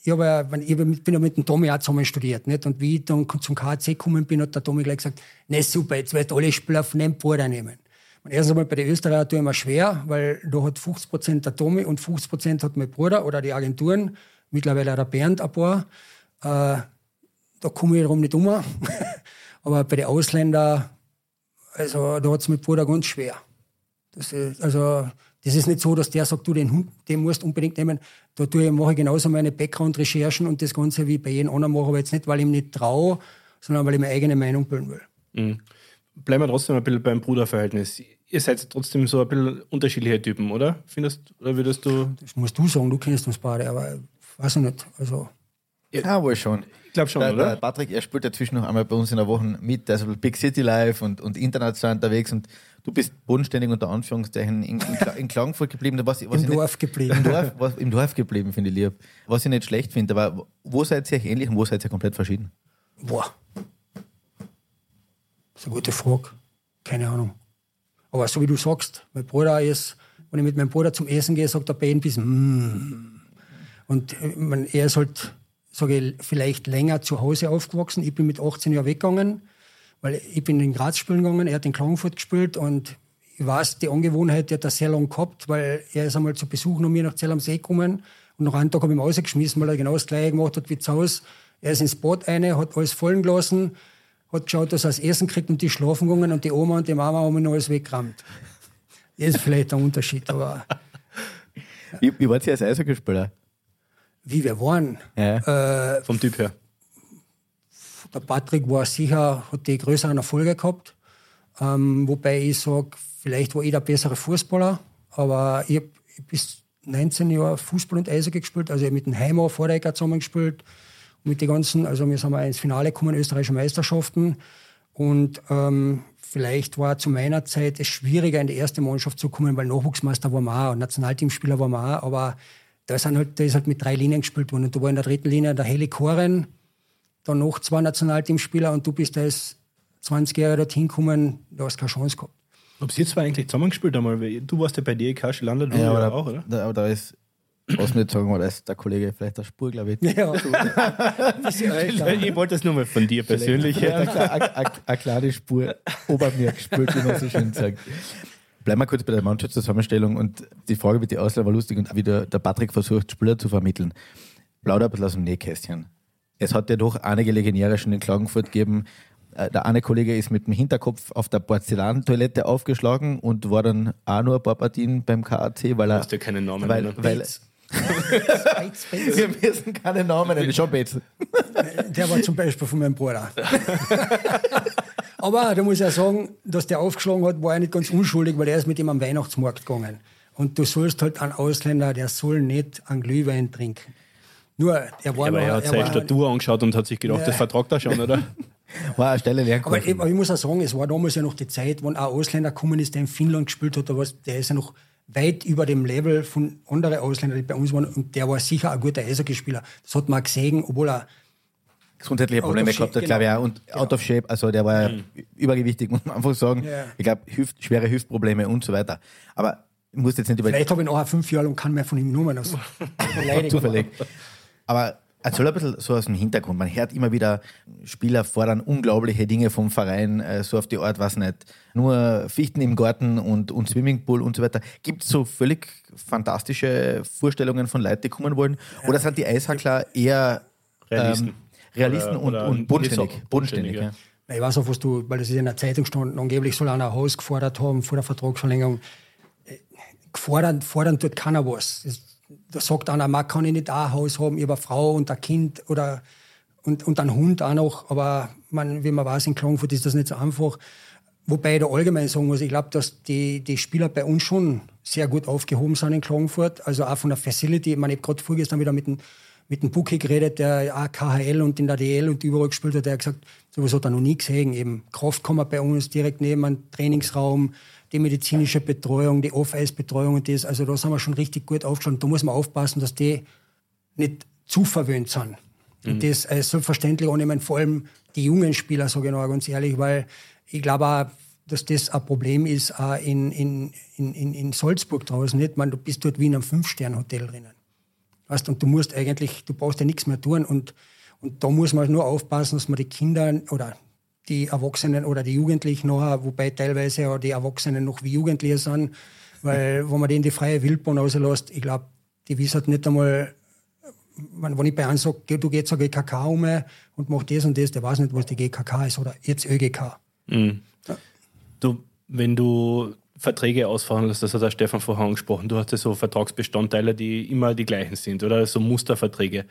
Speaker 3: ich, hab ja, ich bin ja mit dem Tommy auch zusammen studiert. Nicht? Und wie ich dann zum KC gekommen bin, hat der Tommy gleich gesagt, ne super, jetzt wird alle Spieler auf den Bruder nehmen. Und erstens einmal bei den Österreichern tue ich immer schwer, weil da hat 50 Prozent der Tommy und 50 Prozent hat mein Bruder oder die Agenturen, mittlerweile der Bernd ein paar. Äh, da komme ich darum nicht um. Aber bei den Ausländern, also da hat es mit Bruder ganz schwer. Ist, also das ist nicht so, dass der sagt, du, den Hund, den musst du unbedingt nehmen. Da tue ich, mache ich genauso meine Background-Recherchen und das Ganze wie bei jedem anderen mache, aber jetzt nicht, weil ich ihm nicht traue, sondern weil ich meine eigene Meinung bilden will.
Speaker 1: Mhm. Bleiben wir trotzdem ein bisschen beim Bruderverhältnis. Ihr seid trotzdem so ein bisschen unterschiedliche Typen, oder? Findest, oder würdest du.
Speaker 3: Das musst du sagen, du kennst uns beide, aber weiß ich nicht. Also.
Speaker 2: Ja, wohl schon.
Speaker 1: Ich glaube schon, der, oder? Der
Speaker 2: Patrick, er spielt dazwischen noch einmal bei uns in der Woche mit, also Big City Live und, und international unterwegs und du bist bodenständig unter Anführungszeichen in, in, in Klagenfurt geblieben. Was, was
Speaker 3: Im Dorf nicht, geblieben.
Speaker 2: Im Dorf, was, Im Dorf geblieben, finde ich lieb. Was ich nicht schlecht finde, aber wo seid ihr ähnlich und wo seid ihr komplett verschieden?
Speaker 3: Boah. Das ist eine gute Frage. Keine Ahnung. Aber so wie du sagst, mein Bruder ist, wenn ich mit meinem Bruder zum Essen gehe, sagt er bei ihm bis, mm. Und äh, man, er ist halt sage ich, vielleicht länger zu Hause aufgewachsen. Ich bin mit 18 Jahren weggegangen, weil ich bin in Graz spielen gegangen, er hat in Klagenfurt gespielt und ich weiß, die Angewohnheit, hat er sehr lange gehabt, weil er ist einmal zu Besuch noch mir nach Zell am See gekommen und nach einem Tag habe ich ihn rausgeschmissen, weil er genau das Gleiche gemacht hat wie zu Hause. Er ist ins Bad rein, hat alles fallen gelassen, hat geschaut, dass er das Essen kriegt und die schlafen gegangen und die Oma und die Mama haben ihn alles weggerammt. Das ist vielleicht ein Unterschied, aber...
Speaker 2: Wie, wie wart ihr als Eishockeyspieler?
Speaker 3: Wie wir waren?
Speaker 1: Ja. Äh, Vom Typ her?
Speaker 3: Der Patrick war sicher, hat die größeren Erfolge gehabt. Ähm, wobei ich sage, vielleicht war ich der bessere Fußballer, aber ich habe bis 19 Jahre Fußball und Eishockey gespielt. Also ich mit dem Heimer Vordecker zusammen gespielt. Mit den ganzen, also wir sind mal ins Finale gekommen, österreichische Meisterschaften. Und ähm, vielleicht war zu meiner Zeit es schwieriger, in die erste Mannschaft zu kommen, weil Nachwuchsmeister war man auch und Nationalteamspieler war man auch. Aber da, sind halt, da ist halt mit drei Linien gespielt worden. Und du war in der dritten Linie der Heli Koren, dann noch zwei Nationalteamspieler und du bist da als 20 Jahre dorthin gekommen, du hast keine Chance gehabt.
Speaker 1: Ob sie zwei eigentlich zusammengespielt haben, du warst ja bei DEK schon landet,
Speaker 2: du ja, aber auch, oder? Da, aber da ist, was nicht sagen, da ist der Kollege vielleicht der Spur, glaube ich. Ja,
Speaker 1: ich wollte das nur mal von dir persönlich.
Speaker 2: Eine kleine Spur ober mir gespielt, wie man so schön sagt. Bleiben wir kurz bei der Mannschaftszusammenstellung und die Frage mit den Ausleihen war lustig und wie der, der Patrick versucht, Spieler zu vermitteln. Plauder ein bisschen aus dem Nähkästchen. Es hat ja doch einige Legionäre schon in Klagenfurt gegeben, äh, der eine Kollege ist mit dem Hinterkopf auf der Porzellantoilette aufgeschlagen und war dann auch nur ein paar Partien beim KAC, weil er. Du
Speaker 1: hast ja keinen Namen
Speaker 2: weil, weil, Wir müssen keine Namen nennen. Schon Betz.
Speaker 3: Der war zum Beispiel von meinem Bruder. Aber da muss ich ja sagen, dass der aufgeschlagen hat, war ja nicht ganz unschuldig, weil er ist mit ihm am Weihnachtsmarkt gegangen. Und du sollst halt einen Ausländer, der soll nicht einen Glühwein trinken. Nur, er war
Speaker 1: ja, aber er hat seine Statur angeschaut und hat sich gedacht, ja. das vertragt er schon, oder?
Speaker 2: War eine Stelle
Speaker 3: aber, ich, aber ich muss auch sagen, es war damals ja noch die Zeit, wo ein Ausländer gekommen ist, der in Finnland gespielt hat, der ist ja noch weit über dem Level von anderen Ausländern, die bei uns waren. Und der war sicher ein guter Eishockeyspieler. Das hat man gesehen, obwohl er
Speaker 2: gesundheitliche Probleme gehabt hat, glaube ich auch. Und genau. out of shape, also der war mhm. übergewichtig, muss man einfach sagen. Ja. Ich glaube, Hüft, schwere Hüftprobleme und so weiter. Aber ich muss jetzt nicht
Speaker 3: über. Vielleicht habe ich nachher fünf Jahre und kann mehr von ihm nur mehr
Speaker 2: Zufällig. Aber Erzähl ein bisschen so aus dem Hintergrund. Man hört immer wieder, Spieler fordern unglaubliche Dinge vom Verein, äh, so auf die Art, was nicht. Nur Fichten im Garten und, und Swimmingpool und so weiter. Gibt es so völlig fantastische Vorstellungen von Leuten, die kommen wollen? Oder sind die Eishackler eher
Speaker 1: Realisten, ähm,
Speaker 2: Realisten oder, und, oder und bodenständig? bodenständig ja.
Speaker 3: Ja. Ich weiß auch, was du, weil das ist in der Zeitung stand, angeblich soll einer ein Haus gefordert haben vor der Vertragsverlängerung. Äh, gefordert, fordern tut keiner was. Das da sagt einer, man kann ich nicht ein Haus haben, ich habe eine Frau und ein Kind oder und, und einen Hund auch noch. Aber man, wie man weiß, in Klagenfurt ist das nicht so einfach. Wobei ich da allgemein sagen muss, ich glaube, dass die, die Spieler bei uns schon sehr gut aufgehoben sind in Klagenfurt. Also auch von der Facility. Ich meine, ich habe gerade vorgestern wieder mit dem, mit dem Buki geredet, der auch KHL und in der DL und überall gespielt hat. Der hat gesagt, sowas hat er noch nie gesehen. Eben Kraftkammer bei uns direkt neben einem Trainingsraum die medizinische Betreuung, die Off-Ice-Betreuung und das. Also da sind wir schon richtig gut aufgeschaut. Da muss man aufpassen, dass die nicht zu verwöhnt sind. Mhm. Und das äh, selbstverständlich auch nicht, vor allem die jungen Spieler, sage ich noch ganz ehrlich, weil ich glaube auch, dass das ein Problem ist auch in, in, in, in Salzburg draußen. Nicht? Man, du bist dort wie in einem Fünf-Sterne-Hotel drinnen. Weißt, und du musst eigentlich, du brauchst ja nichts mehr tun. Und, und da muss man nur aufpassen, dass man die Kinder oder die Erwachsenen oder die Jugendlichen noch, wobei teilweise ja die Erwachsenen noch wie Jugendliche sind, weil wenn man denen die freie Wildbahn rauslässt, ich glaube, die wissen halt nicht einmal, wenn ich bei einem sage, du gehst zur GKK um und mach das und das, der weiß nicht, was die GKK ist oder jetzt ÖGK. Mhm.
Speaker 1: Ja. Du, wenn du Verträge ausverhandelst, das hat der Stefan vorher angesprochen, du hast ja so Vertragsbestandteile, die immer die gleichen sind oder so Musterverträge.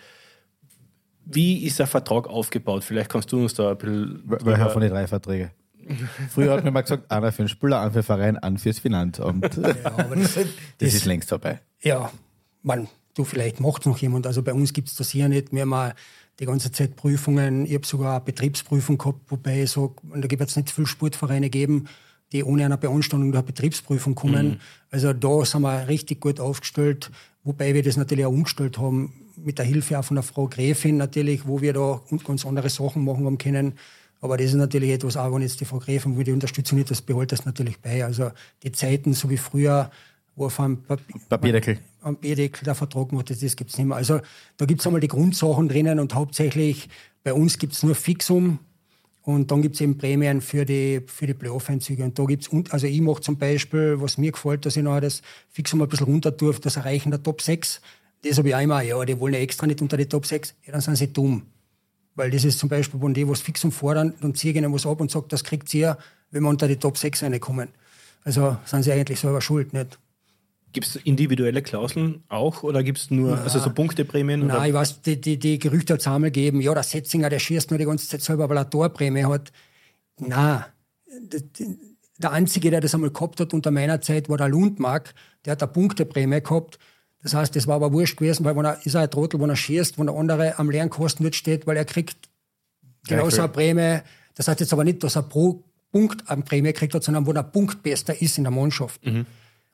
Speaker 1: Wie ist der Vertrag aufgebaut? Vielleicht kannst du uns da ein bisschen.
Speaker 2: Welcher von den drei Verträgen? Früher hat man mal gesagt, einer für den Spieler, einer für den Verein, einer fürs Finanzamt. Ja, das, das, das, ist längst vorbei.
Speaker 3: Ja, man, du, vielleicht macht noch jemand. Also bei uns gibt es das hier nicht. Wir haben die ganze Zeit Prüfungen. Ich habe sogar eine Betriebsprüfung gehabt, wobei ich sage, da gibt es nicht viele Sportvereine geben, die ohne eine Beanstandung der Betriebsprüfung kommen. Mhm. Also da sind wir richtig gut aufgestellt, wobei wir das natürlich auch umgestellt haben mit der Hilfe auch von der Frau Gräfin natürlich, wo wir da ganz andere Sachen machen haben können. Aber das ist natürlich etwas, auch wenn jetzt die Frau Gräfin, wo die Unterstützung nicht, das behält das natürlich bei. Also die Zeiten, so wie früher, wo auf einem Papier,
Speaker 2: Papierdeckel.
Speaker 3: am Bierdeckel der Vertrag gemacht ist, das gibt es nicht mehr. Also da gibt es einmal die Grundsachen drinnen und hauptsächlich bei uns gibt es nur Fixum und dann gibt es eben Prämien für die, für die Playoff-Einzüge. Und da gibt's also ich mache zum Beispiel, was mir gefällt, dass ich noch das Fixum ein bisschen runter durfte, das Erreichen der Top 6. Das habe ich immer, ja, die wollen ja extra nicht unter die Top 6, ja, dann sind sie dumm. Weil das ist zum Beispiel, wenn die was Fixum fordern, dann ziehe ich ihnen was ab und sage, das kriegt ihr, wenn wir unter die Top 6 reinkommen. Also sind sie eigentlich selber schuld, nicht?
Speaker 1: Gibt es individuelle Klauseln auch oder gibt es nur also so Punkteprämien? oder?
Speaker 3: Nein, ich weiß, die, die, die Gerüchte hat es einmal gegeben, ja, der Setzinger, der schießt nur die ganze Zeit selber, weil er eine Torprämie hat. Nein. Der Einzige, der das einmal gehabt hat unter meiner Zeit, war der Lundmark. Der hat eine Punkteprämie gehabt. Das heißt, das war aber wurscht gewesen, weil wenn er, ist er ein Trottel, wenn er schießt, wenn der andere am leeren Kosten nicht steht, weil er kriegt genauso eine Prämie. Das heißt jetzt aber nicht, dass er pro Punkt eine Prämie kriegt hat, sondern wo der Punktbester ist in der Mannschaft.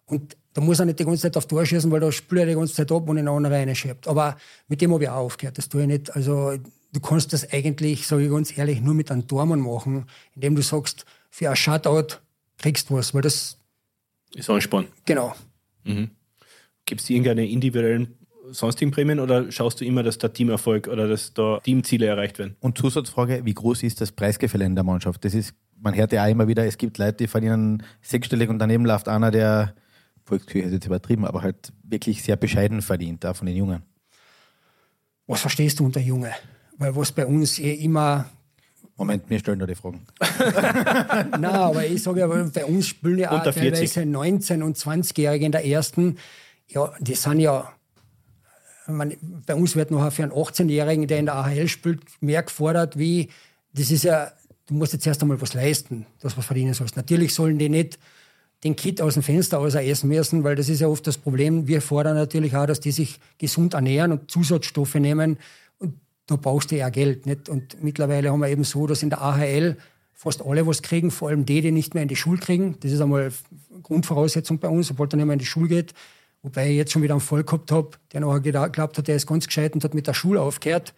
Speaker 3: Und da muss er nicht die ganze Zeit auf Tor schießen, weil da spült er die ganze Zeit ab und in eine andere reinschiebt. Aber mit dem habe ich auch aufgehört. Das tue ich nicht. Also du kannst das eigentlich, sage ich ganz ehrlich, nur mit einem Tormann machen, indem du sagst, für ein Shutout kriegst du was, weil das,
Speaker 1: Ist Ansporn.
Speaker 3: genau.
Speaker 1: Gibt es irgendeine individuellen sonstigen Prämien oder schaust du immer, dass der Teamerfolg oder dass da Teamziele erreicht werden?
Speaker 2: Und Zusatzfrage, wie groß ist das Preisgefälle in der Mannschaft? Das ist, man hört ja auch immer wieder, es gibt Leute, die verdienen sechsstellig und daneben läuft einer, der, Volksküche ist jetzt übertrieben, aber halt wirklich sehr bescheiden verdient, da von den Jungen.
Speaker 3: Was verstehst du unter Junge? Weil was bei uns eh immer
Speaker 2: Moment, mir stellen da die Fragen.
Speaker 3: Nein, aber ich sage ja, bei uns spielen ja auch
Speaker 1: Unter 40.
Speaker 3: teilweise 19- und 20-Jährige in der ersten. Ja, die sind ja. meine, bei uns wird noch für einen 18-Jährigen, der in der AHL spielt, mehr gefordert, wie. Das ist ja. Du musst jetzt erst einmal was leisten, dass du was verdienen sollst. Natürlich sollen die nicht den Kit aus dem Fenster außer essen müssen, weil das ist ja oft das Problem. Wir fordern natürlich auch, dass die sich gesund ernähren und Zusatzstoffe nehmen. Und da brauchst du ja Geld. Nicht? Und mittlerweile haben wir eben so, dass in der AHL fast alle was kriegen, vor allem die, die nicht mehr in die Schule kriegen. Das ist einmal Grundvoraussetzung bei uns, sobald er nicht mehr in die Schule geht. Wobei ich jetzt schon wieder einen Fall gehabt habe, der noch geglaubt hat, der ist ganz gescheit und hat mit der Schule aufgehört.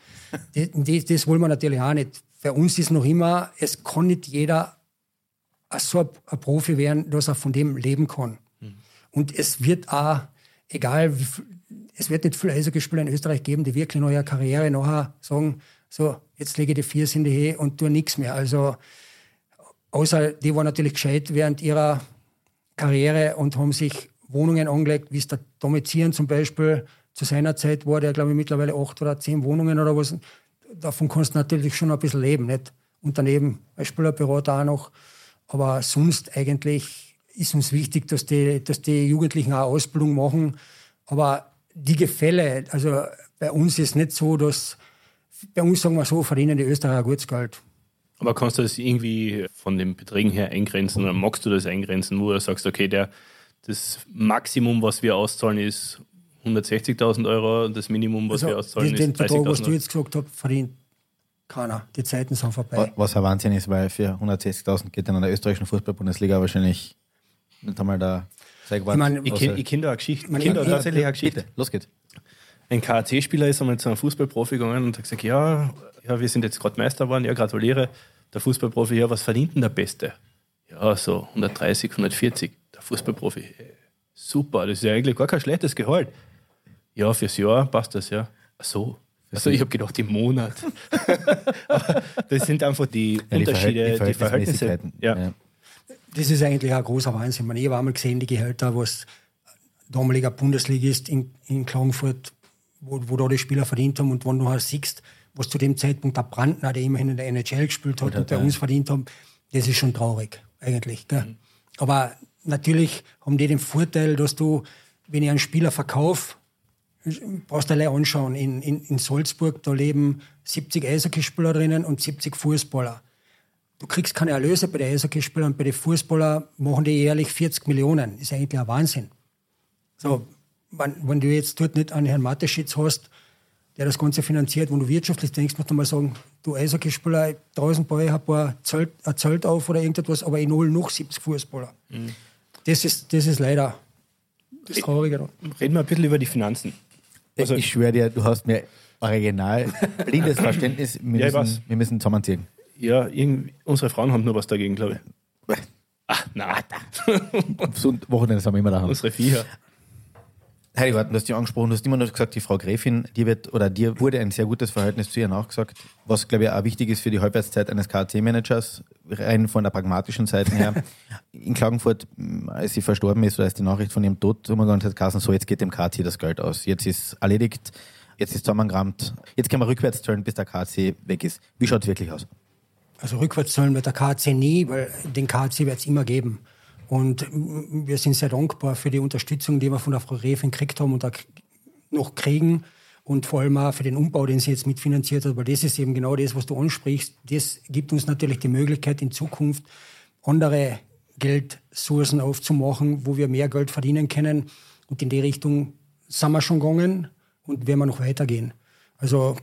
Speaker 3: Das, das wollen wir natürlich auch nicht. Bei uns ist noch immer, es kann nicht jeder so ein, Profi werden, dass er von dem leben kann. Und es wird auch, egal, es wird nicht viele Eishockeyspieler in Österreich geben, die wirklich nach ihrer Karriere nachher sagen, so, jetzt lege ich die Viers in die Höhe und tue nichts mehr. Also, außer die waren natürlich gescheit während ihrer Karriere und haben sich Wohnungen angelegt, wie es der Domizieren zum Beispiel zu seiner Zeit war, der glaube ich mittlerweile acht oder zehn Wohnungen oder was. Davon kannst du natürlich schon ein bisschen leben, nicht? Und daneben als Spielerberater auch noch. Aber sonst eigentlich ist uns wichtig, dass die, dass die Jugendlichen auch Ausbildung machen. Aber die Gefälle, also bei uns ist nicht so, dass, bei uns sagen wir so, verdienen die Österreicher gutes Geld.
Speaker 1: Aber kannst du das irgendwie von den Beträgen her eingrenzen oder magst du das eingrenzen, wo du sagst, okay, der, das Maximum, was wir auszahlen, ist 160.000 Euro und das Minimum, was wir
Speaker 3: Also
Speaker 1: auszahlen,
Speaker 3: den, den
Speaker 1: ist
Speaker 3: Betrag, was
Speaker 1: 30.000
Speaker 3: du jetzt gesagt hast, verdient keiner. Die Zeiten sind vorbei.
Speaker 2: Wa- Was ein Wahnsinn ist, weil für 160.000 geht dann an der österreichischen Fußball-Bundesliga wahrscheinlich nicht einmal da
Speaker 3: Ich meine,
Speaker 1: Ich kenne ich kenn da eine Geschichte. Ich kenn da
Speaker 3: ich-
Speaker 1: tatsächlich eine Geschichte.
Speaker 2: Bitte, los geht's.
Speaker 1: Ein KAC-Spieler ist einmal zu einem Fußballprofi gegangen und hat gesagt, ja, ja wir sind jetzt gerade Meister geworden, ja, gratuliere. Der Fußballprofi, ja, was verdient denn der Beste? Ja, so 130, 140. Der Fußballprofi, super, das ist ja eigentlich gar kein schlechtes Gehalt. Ja, fürs Jahr passt das, ja. Ach so. Also ich habe gedacht, im Monat. Das sind einfach die
Speaker 2: Ja, die
Speaker 1: Unterschiede,
Speaker 2: Verhält-
Speaker 1: die Verhältnisse.
Speaker 2: Verhältnismäßigkeiten.
Speaker 1: Ja.
Speaker 3: das ist eigentlich ein großer Wahnsinn. Ich, meine, ich habe einmal gesehen, die Gehälter, was damaliger Bundesligist in, in Klagenfurt, wo, wo da die Spieler verdient haben und wenn du halt siehst, was zu dem Zeitpunkt der Brandner, der immerhin in der NHL gespielt hat und bei uns verdient haben, das ist schon traurig, eigentlich. Gell? Aber natürlich haben die den Vorteil, dass du, wenn ich einen Spieler verkaufe, brauchst allein anschauen. In, in, in Salzburg, da leben 70 Eishockeyspieler drinnen und 70 Fußballer. Du kriegst keine Erlöse bei den Eishockeyspielern und bei den Fußballern machen die jährlich 40 Millionen. ist eigentlich ein Wahnsinn. So, wenn, wenn du jetzt dort nicht einen Herrn Mateschitz hast, der das Ganze finanziert, wenn du wirtschaftlich denkst, musst du mal sagen, du Eishockeyspieler, draußen bei euch ein paar Zelt, ein Zelt auf oder irgendetwas, aber ich hole noch 70 Fußballer. Das, ist, das ist leider das Traurige.
Speaker 1: Reden wir ein bisschen über die Finanzen. Also-
Speaker 2: ich schwöre dir, du hast mir original blindes Verständnis. Wir,
Speaker 1: Ja,
Speaker 2: müssen, wir müssen zusammenziehen.
Speaker 1: Ja, unsere Frauen haben nur was dagegen, glaube ich. Ah, na,
Speaker 2: Wochenende sind wir immer daheim.
Speaker 1: unsere Viecher.
Speaker 2: Warten, du hast ja angesprochen, du hast immer noch gesagt, die Frau Gräfin, dir wird oder dir wurde ein sehr gutes Verhältnis zu ihr nachgesagt, was glaube ich auch wichtig ist für die Halbwertszeit eines KC-Managers, rein von der pragmatischen Seite her. In Klagenfurt, als sie verstorben ist oder als die Nachricht von ihrem Tod umgegangen hat, Kassen, so jetzt geht dem KC das Geld aus. Jetzt ist erledigt, jetzt ist zusammengerammt, jetzt können wir rückwärts zahlen, bis der KC weg ist. Wie schaut es wirklich aus?
Speaker 3: Also rückwärts zahlen wird der KC nie, weil den KC wird es immer geben. Und wir sind sehr dankbar für die Unterstützung, die wir von der Frau Gräfin gekriegt haben und auch noch kriegen. Und vor allem auch für den Umbau, den sie jetzt mitfinanziert hat, weil das ist eben genau das, was du ansprichst. Das gibt uns natürlich die Möglichkeit, in Zukunft andere Geldsourcen aufzumachen, wo wir mehr Geld verdienen können. Und in die Richtung sind wir schon gegangen und werden wir noch weitergehen. Also,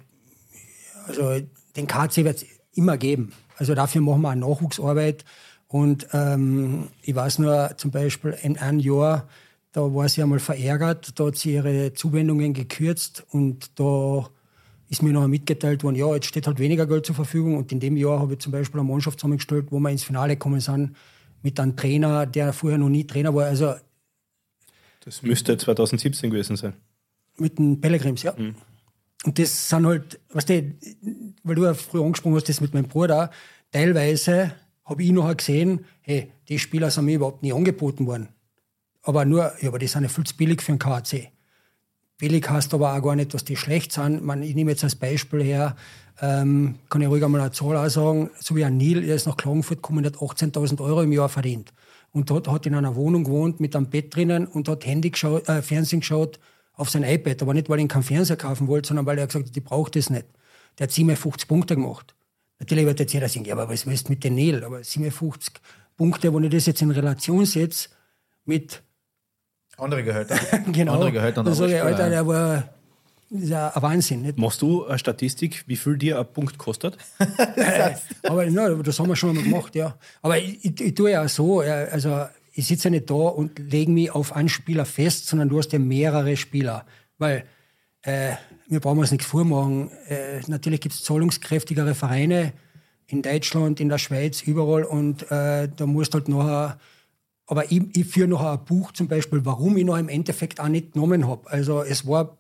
Speaker 3: also den KC wird es immer geben. Also dafür machen wir auch Nachwuchsarbeit. Und ähm, ich weiß nur zum Beispiel in einem Jahr, da war sie einmal verärgert, da hat sie ihre Zuwendungen gekürzt und da ist mir noch mitgeteilt worden, ja, jetzt steht halt weniger Geld zur Verfügung. Und in dem Jahr habe ich zum Beispiel eine Mannschaft zusammengestellt, wo wir ins Finale gekommen sind, mit einem Trainer, der vorher noch nie Trainer war. Also
Speaker 1: Das müsste 2017 gewesen sein.
Speaker 3: mit den Pellegrims, ja. Und das sind halt, weißt du, weil du ja früher angesprochen hast, das mit meinem Bruder, teilweise habe ich nachher gesehen, hey, die Spieler sind mir überhaupt nie angeboten worden. Aber nur, ja, aber die sind ja viel zu billig für einen KC. Billig heißt aber auch gar nicht, dass die schlecht sind. Man, ich nehme jetzt als Beispiel her, ähm, kann ich ruhig einmal eine Zahl auch sagen, so wie ein Neil, der ist nach Klagenfurt gekommen, der hat 18.000 Euro im Jahr verdient. Und dort hat in einer Wohnung gewohnt mit einem Bett drinnen und hat Handy geschaut, äh, Fernsehen geschaut auf sein iPad. Aber nicht, weil ich keinen Fernseher kaufen wollte, sondern weil er gesagt hat, ich brauche das nicht. Der hat 57 Punkte gemacht. Natürlich wird jetzt jeder sagen, ja, aber was willst du mit den Neil? Aber 57 Punkte, wenn ich das jetzt in Relation setze mit
Speaker 2: Andere Gehälter.
Speaker 3: genau,
Speaker 2: Andere Gehälter
Speaker 3: dann sage ich, Alter, der war das ist ja ein Wahnsinn. Nicht?
Speaker 1: Machst du eine Statistik, wie viel dir ein Punkt kostet?
Speaker 3: Aber na, das haben wir schon einmal gemacht, ja. Aber ich, ich, ich tue ja auch so, also ich sitze ja nicht da und lege mich auf einen Spieler fest, sondern du hast ja mehrere Spieler. Weil äh, wir brauchen uns nichts vormachen. Äh, natürlich gibt es zahlungskräftigere Vereine in Deutschland, in der Schweiz, überall und äh, da musst halt nachher aber ich, ich führe noch ein Buch zum Beispiel, warum ich noch im Endeffekt auch nicht genommen habe. Also es war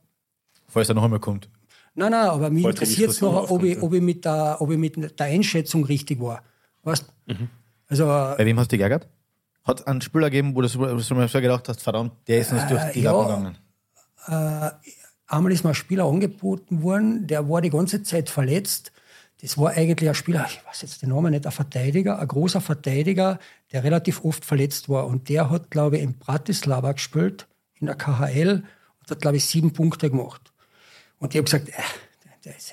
Speaker 2: Falls er noch einmal kommt.
Speaker 3: Nein, nein, aber mich interessiert es noch, ob ich, ob, ich mit der, ob ich mit der Einschätzung richtig war. Weißt?
Speaker 1: Mhm.
Speaker 3: Also,
Speaker 2: Bei wem hast du dich geärgert? Hat es einen Spieler gegeben, wo du so wo du mir so gedacht hast, verdammt, der ist uns durch die
Speaker 3: ja.
Speaker 2: Lappen gegangen?
Speaker 3: Einmal ist mir ein Spieler angeboten worden, der war die ganze Zeit verletzt. Das war eigentlich ein Spieler, ich weiß jetzt den Namen nicht, ein Verteidiger, ein großer Verteidiger, der relativ oft verletzt war. Und der hat, glaube ich, in Bratislava gespielt, in der KHL, und hat, glaube ich, sieben Punkte gemacht. Und ich habe gesagt, äh, der ist,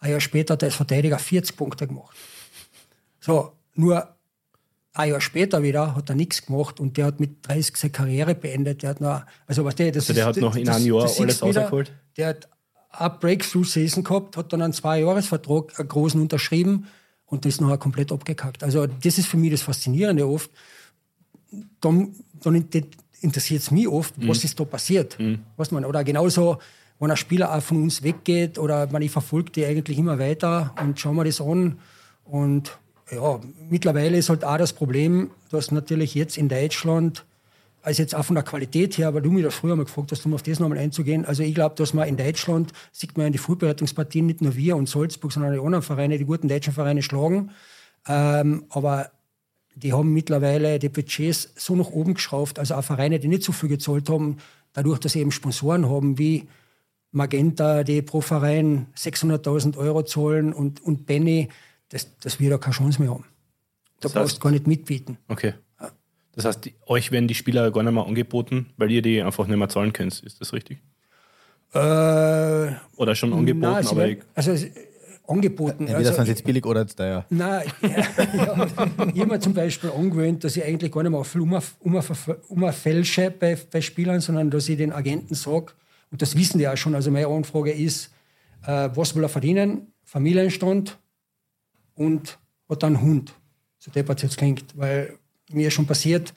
Speaker 3: ein Jahr später hat der als Verteidiger 40 Punkte gemacht. So, nur ein Jahr später wieder hat er nichts gemacht und der hat mit 30 seine Karriere beendet. Der hat noch, also was der, das
Speaker 1: Also der
Speaker 3: ist-
Speaker 1: hat noch in
Speaker 3: das-
Speaker 1: einem Jahr alles rausgeholt?
Speaker 3: Der hat eine Breakthrough-Season gehabt, hat dann einen Zwei-Jahres-Vertrag, einen großen unterschrieben und das nachher komplett abgekackt. Also das ist für mich das Faszinierende oft. Dann, dann interessiert es mich oft,
Speaker 1: Mhm.
Speaker 3: was ist da passiert. Was man, oder genauso, wenn ein Spieler auch von uns weggeht oder man, ich verfolge die eigentlich immer weiter und schaue mir das an. Und ja, mittlerweile ist halt auch das Problem, dass natürlich jetzt in Deutschland, also jetzt auch von der Qualität her, weil du mich das früher mal gefragt hast, um auf das nochmal einzugehen. Also ich glaube, dass man in Deutschland, sieht man in die Vorbereitungspartien nicht nur wir und Salzburg, sondern die anderen Vereine, die guten deutschen Vereine schlagen. Ähm, aber die haben mittlerweile die Budgets so nach oben geschraubt, also auch Vereine, die nicht so viel gezahlt haben, dadurch, dass sie eben Sponsoren haben wie Magenta, die pro Verein 600.000 Euro zahlen und, und Benny, das, das wir da keine Chance mehr haben. Da
Speaker 1: Das
Speaker 3: brauchst du gar nicht mitbieten.
Speaker 1: Okay. Das heißt, die, euch werden die Spieler gar nicht mehr angeboten, weil ihr die einfach nicht mehr zahlen könnt. Ist das richtig?
Speaker 3: Äh,
Speaker 1: Oder schon angeboten,
Speaker 3: nein,
Speaker 1: aber
Speaker 3: werden- also angeboten.
Speaker 2: Entweder
Speaker 3: also,
Speaker 2: sind sie jetzt billig oder jetzt teuer.
Speaker 3: Nein, ja, ja. ich habe mir zum Beispiel angewöhnt, dass ich eigentlich gar nicht mehr viel um, um, umfälsche bei, bei Spielern, sondern dass ich den Agenten sage, und das wissen die auch schon, also meine Anfrage ist, äh, was will er verdienen, Familienstand und hat dann einen Hund. So deppert es jetzt klingt, weil mir ist schon passiert,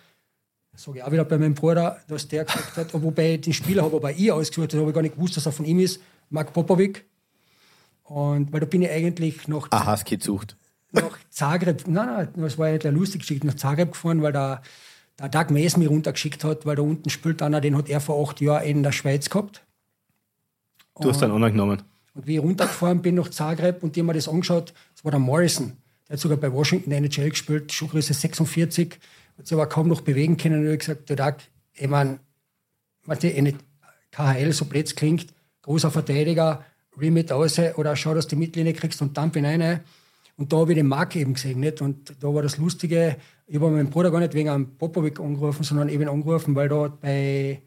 Speaker 3: sage ich auch wieder bei meinem Bruder, dass der gesagt hat, wobei ich den Spieler habe bei ihr ausgesucht, habe ich gar nicht gewusst, dass er von ihm ist, Mark Popovic. Und weil da bin ich eigentlich noch
Speaker 2: Ah, Husky sucht.
Speaker 3: nach Zagreb, nein, nein, das war ja der lustige Geschichte, nach Zagreb gefahren, weil da der Doug Mays mich runtergeschickt hat, weil da unten spielt einer, den hat er vor acht Jahren in der Schweiz gehabt.
Speaker 1: Du hast dann angenommen.
Speaker 3: Und wie ich runtergefahren bin nach Zagreb und die haben mir das angeschaut, das war der Morrison. Der hat sogar bei Washington NHL gespielt, Schuhgröße 46, hat sich aber kaum noch bewegen können. Und ich habe gesagt, du Doug, ich meine, eine KHL so blöd klingt, großer Verteidiger, Remit aus oder schau, dass du die Mittellinie kriegst und Dump hinein. Und da habe ich den Mark eben gesehen. Nicht? Und da war das Lustige, ich habe meinen Bruder gar nicht wegen einem Popovic angerufen, sondern eben angerufen, weil da bei,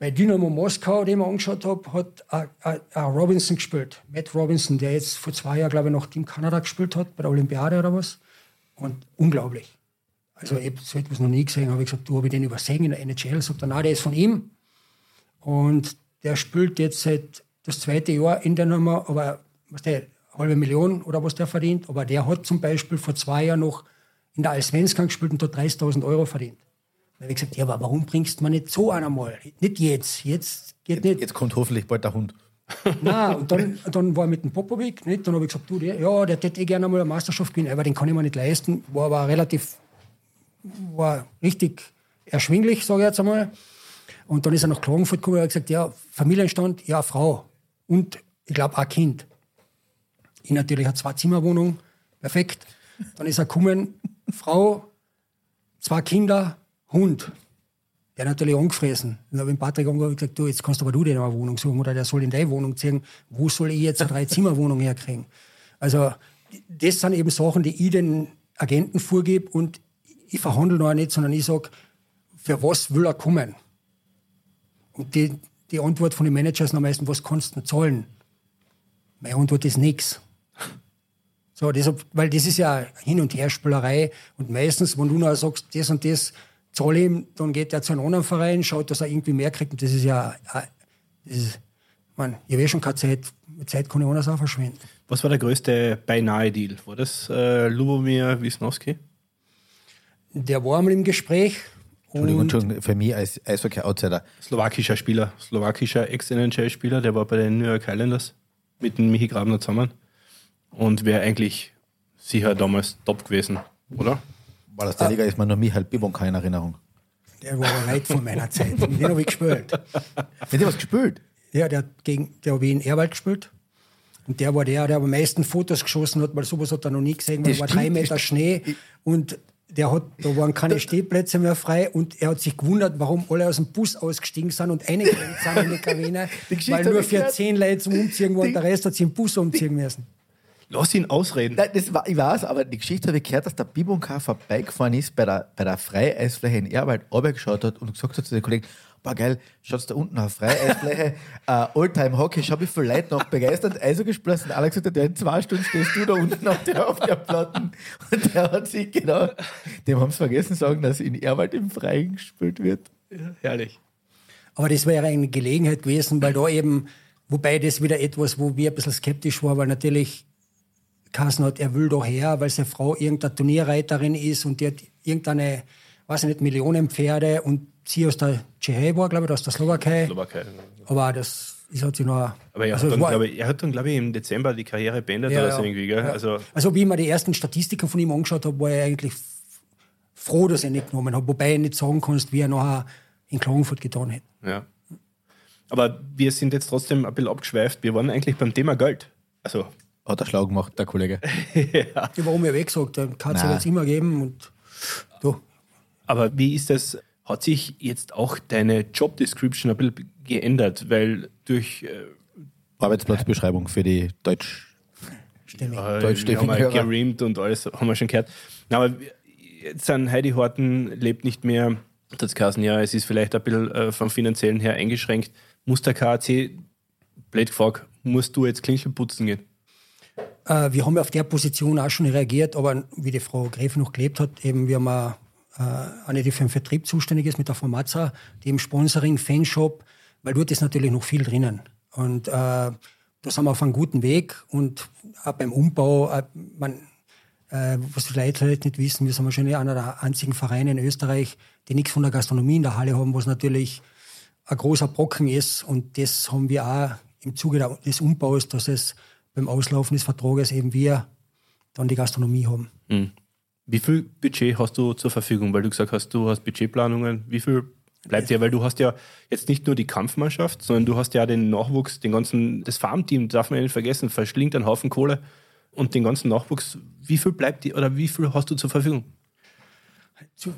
Speaker 3: bei Dynamo Moskau, den ich mir angeschaut habe, hat a, Robinson gespielt. Matt Robinson, der jetzt vor zwei Jahren, glaube ich, noch Team Kanada gespielt hat, bei der Olympiade oder was. Und unglaublich. Also, ich habe so etwas noch nie gesehen. habe ich gesagt, du, habe ich den übersehen in der NHL? Sagt er, nein, der ist von ihm. Und der spielt jetzt seit das zweite Jahr in der Nummer, aber was der, halbe Million oder was der verdient. Aber der hat zum Beispiel vor zwei Jahren noch in der Allsvenskan gespielt und dort 30.000 Euro verdient. Da habe ich gesagt, ja, aber warum bringst du mir nicht so einer mal? Nicht jetzt, jetzt geht nicht.
Speaker 2: Jetzt kommt hoffentlich bald der Hund.
Speaker 3: Nein, und dann, dann war ich mit dem Popovic, nicht? dann habe ich gesagt, du, der, ja, der hätte eh gerne mal eine Meisterschaft gewinnen, aber den kann ich mir nicht leisten. War aber relativ, war richtig erschwinglich, sage ich jetzt einmal. Und dann ist er nach Klagenfurt gekommen und hat gesagt, ja, Familienstand, ja, Frau und ich glaube auch Kind. Ich natürlich eine Zwei-Zimmer-Wohnung, perfekt. Dann ist er gekommen, Frau, zwei Kinder, Hund. Der natürlich angefressen. Dann habe ich Patrick angerufen und gesagt, du, jetzt kannst aber du dir eine Wohnung suchen oder der soll in deine Wohnung ziehen. Wo soll ich jetzt eine Drei-Zimmer-Wohnung herkriegen? Also, das sind eben Sachen, die ich den Agenten vorgebe und ich verhandle noch nicht, sondern ich sage, für was will er kommen? Und die, die Antwort von den Managers am meisten, was kannst du zahlen? Meine Antwort ist nichts. So, deshalb, weil das ist ja Hin- und Herspielerei. Und meistens, wenn du noch sagst, das und das zahle ihm, dann geht er zu einem anderen Verein, schaut, dass er irgendwie mehr kriegt. Und das ist ja, das ist, man, ich habe eh schon keine Zeit. Zeit kann ich anders auch verschwenden.
Speaker 1: Was war der größte Beinahe-Deal? War das äh, Lubomir Wisnowski?
Speaker 3: Der war einmal im Gespräch.
Speaker 2: Entschuldigung, Entschuldigung, für mich als Eishockey-Outsider.
Speaker 1: Slowakischer Spieler, slowakischer Ex-NHL-Spieler, der war bei den New York Highlanders mit dem Michi Grabner zusammen und wäre eigentlich sicher damals top gewesen, oder?
Speaker 2: War das der Liga ist mir noch Michael Bibonka in Erinnerung.
Speaker 3: Der war aber weit vor meiner Zeit. Dem habe ich gespielt.
Speaker 2: Mit dem hast du gespielt?
Speaker 3: Ja, der, hat gegen, der habe ich in Erwald gespielt. Und der war der, der am meisten Fotos geschossen hat, weil sowas hat er noch nie gesehen. Da war drei Meter Schnee und der hat, da waren keine Stehplätze mehr frei und er hat sich gewundert, warum alle aus dem Bus ausgestiegen sind und eingegangen sind in die Kabine, weil nur für zehn Leute zum Umziehen waren, der Rest hat sich im Bus umziehen müssen.
Speaker 1: Lass ihn ausreden.
Speaker 2: Nein, das war, ich weiß, aber die Geschichte habe ich gehört, dass der Bibonka vorbeigefahren ist bei der, bei der Freieisfläche in Erwald, geschaut hat und gesagt hat zu den Kollegen, boah geil, schaut's da unten auf Freieisfläche, uh, Oldtime Hockey, schau wie viele Leute noch begeistert Eishockey gespielt und Alex hat, ja, in zwei Stunden stehst du da unten auf der, auf der Platten und der hat sich genau, dem haben sie vergessen sagen, dass in Erwald im Freien gespielt wird.
Speaker 1: Ja, herrlich.
Speaker 3: Aber das wäre eine Gelegenheit gewesen, weil da eben, wobei das wieder etwas, wo wir ein bisschen skeptisch waren, weil natürlich Kassen hat, er will doch her, weil seine Frau irgendeine Turnierreiterin ist und die hat irgendeine, weiß ich nicht, Millionen Pferde und sie aus der Tschechei war, glaube ich, aus der Slowakei. Slowakei. Aber das ist halt noch.
Speaker 1: Aber er, also hat dann, glaube ich, er hat dann, glaube ich, im Dezember die Karriere beendet ja, oder so irgendwie, gell? Ja.
Speaker 3: Also, also, wie ich mir die ersten Statistiken von ihm angeschaut habe, war er eigentlich froh, dass er nicht genommen hat. Wobei ich nicht sagen kannst, wie er nachher in Klagenfurt getan hätte.
Speaker 1: Ja. Aber wir sind jetzt trotzdem ein bisschen abgeschweift. Wir waren eigentlich beim Thema Geld. Also.
Speaker 2: Hat er schlau gemacht, der Kollege.
Speaker 3: ja. ja. Warum er weggesagt? Der kann es jetzt immer geben und du.
Speaker 1: Aber wie ist das? Hat sich jetzt auch deine Job Description ein bisschen geändert, weil durch äh,
Speaker 2: Arbeitsplatzbeschreibung für die Deutsch
Speaker 1: äh, Deutschstämmigen haben wir gereamt und alles haben wir schon gehört. aber jetzt sind Heidi Horten lebt nicht mehr. Das Kassen, ja, es ist vielleicht ein bisschen äh, vom finanziellen her eingeschränkt. Muss der KAC, blöd gefragt, musst du jetzt Klinkel putzen gehen?
Speaker 3: Äh, wir haben auf der Position auch schon reagiert, aber wie die Frau Gräf noch gelebt hat, eben wir haben äh, eine, die für den Vertrieb zuständig ist mit der Formatza, die im Sponsoring, Fanshop, weil dort ist natürlich noch viel drinnen. Und äh, da sind wir auf einem guten Weg und auch beim Umbau, äh, man, äh, was die Leute halt nicht wissen, wir sind wahrscheinlich einer der einzigen Vereine in Österreich, die nichts von der Gastronomie in der Halle haben, was natürlich ein großer Brocken ist. Und das haben wir auch im Zuge des Umbaus, dass es beim Auslaufen des Vertrages eben wir dann die Gastronomie haben.
Speaker 1: Mhm. Wie viel Budget hast du zur Verfügung? Weil du gesagt hast, du hast Budgetplanungen. Wie viel bleibt dir? Weil du hast ja jetzt nicht nur die Kampfmannschaft, sondern du hast ja den Nachwuchs, den ganzen, das Farmteam, darf man ja nicht vergessen, verschlingt einen Haufen Kohle und den ganzen Nachwuchs. Wie viel bleibt dir oder wie viel hast du zur Verfügung?
Speaker 3: Zu,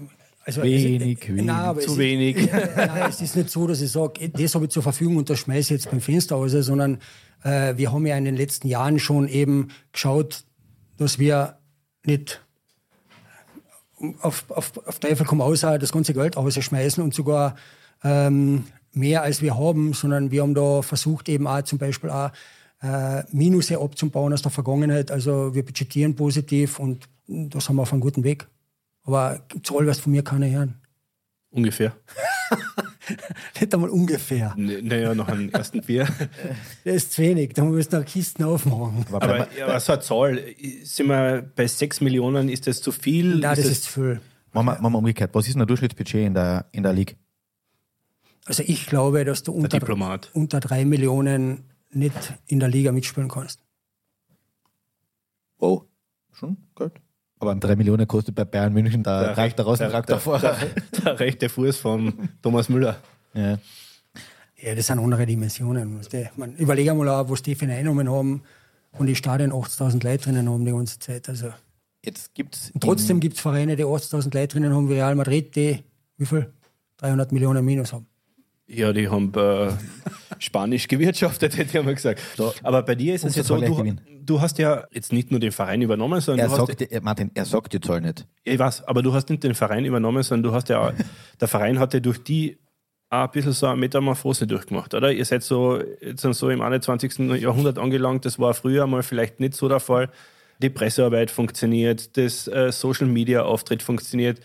Speaker 3: also
Speaker 2: Wenig,
Speaker 3: es,
Speaker 2: wenig,
Speaker 3: nein,
Speaker 1: zu
Speaker 3: es
Speaker 1: wenig.
Speaker 3: Ist, nein, es ist nicht so, dass ich sage, das habe ich zur Verfügung und das schmeiße ich jetzt beim Fenster aus, sondern äh, wir haben ja in den letzten Jahren schon eben geschaut, dass wir nicht auf, auf, auf Teufel komm aus, das ganze Geld rausschmeißen und sogar ähm, mehr als wir haben, sondern wir haben da versucht eben auch zum Beispiel auch äh, Minuse abzubauen aus der Vergangenheit. Also wir budgetieren positiv und das haben wir auf einem guten Weg. Aber Zahl wirst von mir keine hören.
Speaker 1: Ungefähr.
Speaker 3: Nicht einmal ungefähr.
Speaker 1: Naja, nach einem ersten Bier.
Speaker 3: Das ist zu wenig, da müssen wir Kisten aufmachen.
Speaker 2: Aber
Speaker 1: Aber, aber so eine Zahl, sind wir bei 6 Millionen, ist das zu viel?
Speaker 3: Nein, das
Speaker 1: das-
Speaker 3: ist zu viel.
Speaker 2: Machen wir, machen wir umgekehrt. Was ist denn der Durchschnittsbudget in der, in der League?
Speaker 3: Also ich glaube, dass du unter,
Speaker 1: Diplomat.
Speaker 3: unter drei Millionen nicht in der Liga mitspielen kannst.
Speaker 2: Oh, schon Geld. Aber 3 Millionen kostet bei Bayern München, da reicht der Außentraktor vor.
Speaker 1: der, der rechte Fuß von Thomas Müller.
Speaker 2: Ja.
Speaker 3: Ja, das sind andere Dimensionen. Man, überlege mal, auch, was die für Einnahmen haben und die Stadien 80.000 Leute drinnen haben die ganze Zeit. Also,
Speaker 2: Jetzt gibt es
Speaker 3: und trotzdem gibt es Vereine, die 80.000 Leute drinnen haben, wie Real Madrid, die wie viel? 300 Millionen Minus haben.
Speaker 1: Ja, die haben äh, Spanisch gewirtschaftet, hätte ich mal gesagt. Aber bei dir ist es ja so, du, du hast ja jetzt nicht nur den Verein übernommen, sondern
Speaker 2: Er sagt, dir- Martin, er sagt die Zahl nicht.
Speaker 1: ich weiß, aber du hast nicht den Verein übernommen, sondern du hast ja, auch- der Verein hatte durch die auch ein bisschen so eine Metamorphose durchgemacht, oder? Ihr seid so, jetzt so im 21. Jahrhundert angelangt, das war früher mal vielleicht nicht so der Fall. Die Pressearbeit funktioniert, das äh, Social Media Auftritt funktioniert.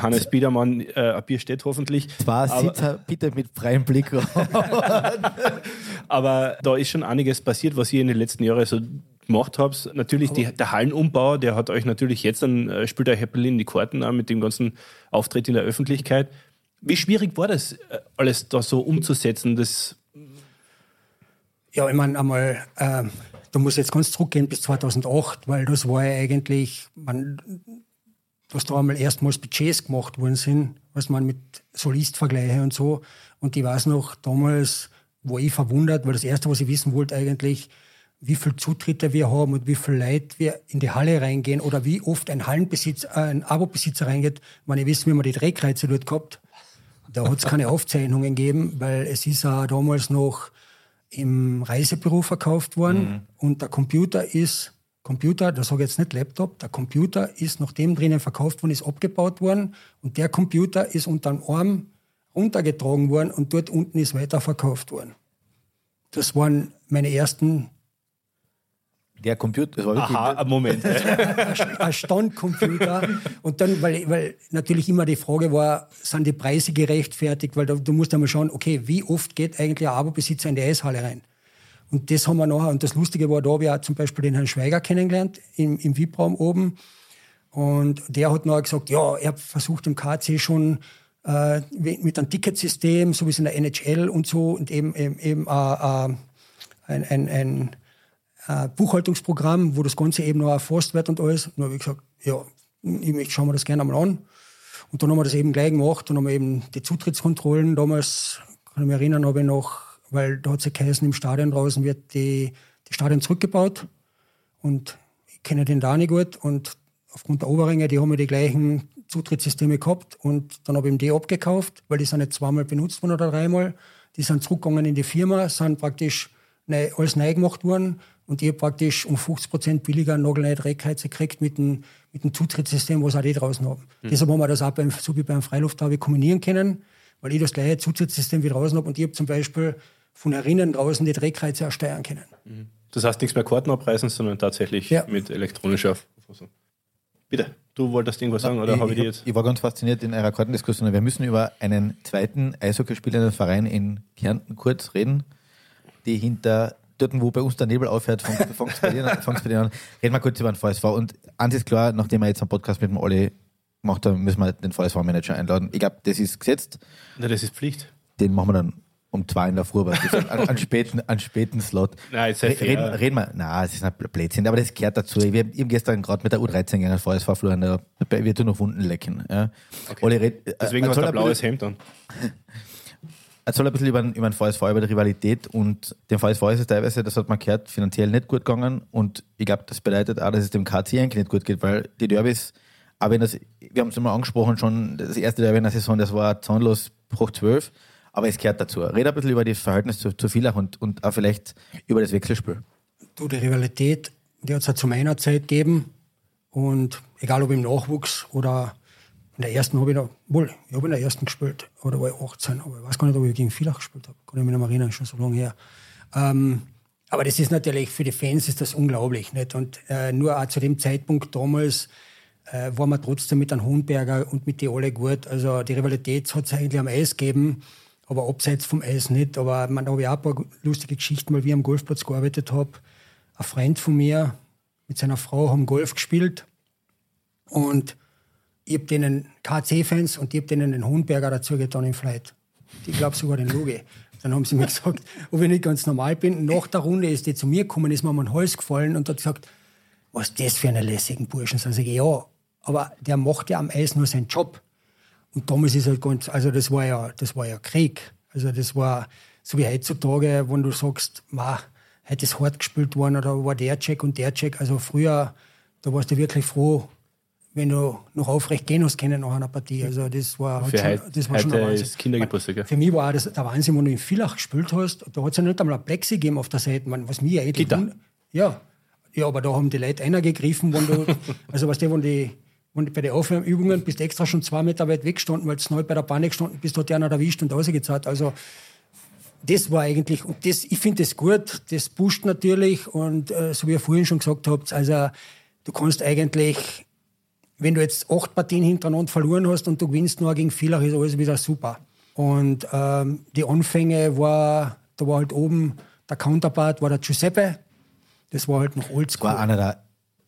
Speaker 1: Hannes Biedermann, äh, ein Bier steht hoffentlich.
Speaker 2: Zwar
Speaker 1: Aber-
Speaker 2: Sitzer, bitte mit freiem Blick.
Speaker 1: Aber da ist schon einiges passiert, was ihr in den letzten Jahren so gemacht habt. Natürlich die, der Hallenumbau, der hat euch natürlich jetzt dann, äh, spielt euch Apple in die Karten auch mit dem ganzen Auftritt in der Öffentlichkeit. Wie schwierig war das, äh, alles da so umzusetzen? Das,
Speaker 3: Ja, ich meine, einmal, ähm, da muss ich jetzt ganz zurückgehen bis 2008, weil das war ja eigentlich, man, dass da einmal erstmals Budgets gemacht worden sind, was man mit Solistvergleiche und so. Und ich weiß noch, damals war ich verwundert, weil das Erste, was ich wissen wollte eigentlich, wie viel Zutritte wir haben und wie viel Leute wir in die Halle reingehen oder wie oft ein Hallenbesitzer, äh, ein Abo-Besitzer reingeht. Ich meine, ich wissen, wie man die Drehkreuze dort gehabt. Da hat es keine Aufzeichnungen gegeben, weil es ist auch damals noch im Reisebüro verkauft worden und der Computer ist, Computer, das sage ich jetzt nicht Laptop, der Computer ist, nachdem drinnen verkauft worden ist, abgebaut worden und der Computer ist unter dem Arm runtergetragen worden und dort unten ist weiterverkauft worden. Das waren meine ersten
Speaker 2: Der Computer, das war wirklich,
Speaker 1: aha, ein Moment.
Speaker 3: ein Standcomputer. Und dann, weil, weil natürlich immer die Frage war, sind die Preise gerechtfertigt? Weil da, du musst einmal schauen, okay, wie oft geht eigentlich ein Abo-Besitzer in die Eishalle rein? Und das haben wir nachher, und das Lustige war, da habe ich auch zum Beispiel den Herrn Schweiger kennengelernt, im, im VIP-Raum oben. Und der hat nachher gesagt, ja, er versucht im KC schon äh, mit einem Ticketsystem, so wie es in der NHL und so, und eben, eben, eben äh, äh, ein, ein, ein äh, Buchhaltungsprogramm, wo das Ganze eben noch erfasst wird und alles. Und dann habe ich gesagt, ja, ich möchte, schauen wir das gerne einmal an. Und dann haben wir das eben gleich gemacht und haben eben die Zutrittskontrollen damals, kann ich mich erinnern, habe ich noch, weil da hat es ja geheißen, im Stadion draußen wird die, die Stadion zurückgebaut. Und ich kenne den Dani gut und aufgrund der Oberringe, die haben ja die gleichen Zutrittssysteme gehabt und dann habe ich ihm die abgekauft, weil die sind nicht zweimal benutzt worden oder dreimal. Die sind zurückgegangen in die Firma, sind praktisch neu, alles neu gemacht worden und ich habe praktisch um 50 Prozent billiger nagelneue Dreckheize gekriegt mit dem, mit dem Zutrittssystem, was auch die draußen haben. Deshalb haben wir das auch beim, so wie beim Freilufthabe kombinieren können, weil ich das gleiche Zutrittssystem wie draußen habe und ich habe zum Beispiel von herinnen draußen die Drehkreuze auch steuern können.
Speaker 1: Das heißt nichts mehr Karten abreißen, sondern tatsächlich
Speaker 3: Ja.
Speaker 1: mit elektronischer Verfassung. Bitte, du wolltest irgendwas sagen oder habe ich
Speaker 2: ich,
Speaker 1: die jetzt?
Speaker 2: ich war ganz fasziniert in eurer Kartendiskussion. Wir müssen über einen zweiten Eishockeyspielenden Verein in Kärnten kurz reden, die hinter dort, wo bei uns der Nebel aufhört, fängt fängt's bei dir an. Reden wir kurz über den VSV. Und eins ist klar, nachdem wir jetzt einen Podcast mit dem Olli gemacht haben, müssen wir den VSV-Manager einladen. Ich glaube, das ist gesetzt.
Speaker 1: Na, das ist Pflicht.
Speaker 2: Den machen wir dann um zwei in der Früh, aber an, an, späten, an späten Slot.
Speaker 1: Nein, ist ja fair.
Speaker 2: reden, reden wir, nein, es ist ein Blödsinn, aber das gehört dazu. Ich habe gestern gerade mit der U13 gegangen, VSV verloren, da wird nur noch Wunden lecken. Ja.
Speaker 1: Okay.
Speaker 2: Olli red,
Speaker 1: Deswegen
Speaker 2: äh,
Speaker 1: hast du
Speaker 2: soll
Speaker 1: ein blaues Hemd an.
Speaker 2: Erzähl ein bisschen über, den- über den VSV, über die Rivalität und dem VSV ist es teilweise, das hat man gehört, finanziell nicht gut gegangen und ich glaube, das bedeutet auch, dass es dem KC eigentlich nicht gut geht, weil die Derbys, auch wenn das, wir haben es immer angesprochen schon, das erste Derby in der Saison, das war zahnlos hoch 12, aber es gehört dazu. Red ein bisschen über das Verhältnis zu, zu Villach und, und auch vielleicht über das Wechselspiel.
Speaker 3: Du, die Rivalität, die hat es ja zu meiner Zeit gegeben. Und egal ob im Nachwuchs oder in der ersten habe ich noch, wohl, ich habe in der ersten gespielt, oder war ich 18, aber ich weiß gar nicht, ob ich gegen Villach gespielt habe. Kann ich mich mehr erinnern, schon so lange her. Ähm, aber das ist natürlich, für die Fans ist das unglaublich. Nicht? Und äh, nur auch zu dem Zeitpunkt damals äh, waren wir trotzdem mit einem Hohenberger und mit die alle gut. Also die Rivalität hat es eigentlich am Eis gegeben, aber abseits vom Eis nicht. Aber man, habe ich auch ein paar lustige Geschichten, weil wir am Golfplatz gearbeitet habe. Ein Freund von mir mit seiner Frau haben Golf gespielt und ich habe denen KC-Fans und ich habe denen den Hohenberger dazu getan im Flight. Ich glaube sogar den Loge. Dann haben sie mir gesagt, ob ich nicht ganz normal bin. Nach der Runde ist die zu mir gekommen, ist mir um den Hals gefallen und hat gesagt, was ist das für eine lässigen Burschen? Sage ich, ja, aber der macht ja am Eis nur seinen Job. Und damals ist halt ganz, also das war ja, das war ja Krieg. Also das war so wie heutzutage, wenn du sagst, ma, heute ist hart gespielt worden oder war der Check und der Check. Also früher, da warst du wirklich froh, wenn du noch aufrecht gehen hast können nach einer Partie. Also das war, halt
Speaker 1: Für
Speaker 3: schon,
Speaker 1: heute,
Speaker 3: das war schon ein Wahnsinn.
Speaker 1: ist Kindergeburtstag.
Speaker 3: Für mich war das der Wahnsinn, wenn du in Villach gespielt hast, da hat es ja nicht einmal ein Plexi gegeben auf der Seite, man, was mir eigentlich...
Speaker 1: Gitter.
Speaker 3: wund- Ja. ja, aber da haben die Leute einer gegriffen, wenn du, also weißt du, wenn die, die bei den Aufwärmübungen bist du extra schon zwei Meter weit weggestanden, weil du neu bei der Bahn gestanden bist, hat der einer erwischt und rausgezahlt. Also das war eigentlich, und das, ich finde das gut, das pusht natürlich und äh, so wie ihr vorhin schon gesagt habt, also du kannst eigentlich, wenn du jetzt acht Partien hintereinander verloren hast und du gewinnst nur gegen Villach, ist alles wieder super. Und ähm, die Anfänge war, da war halt oben der Counterpart, war der Giuseppe, das war halt noch
Speaker 2: war
Speaker 3: oldschool.
Speaker 2: einer der,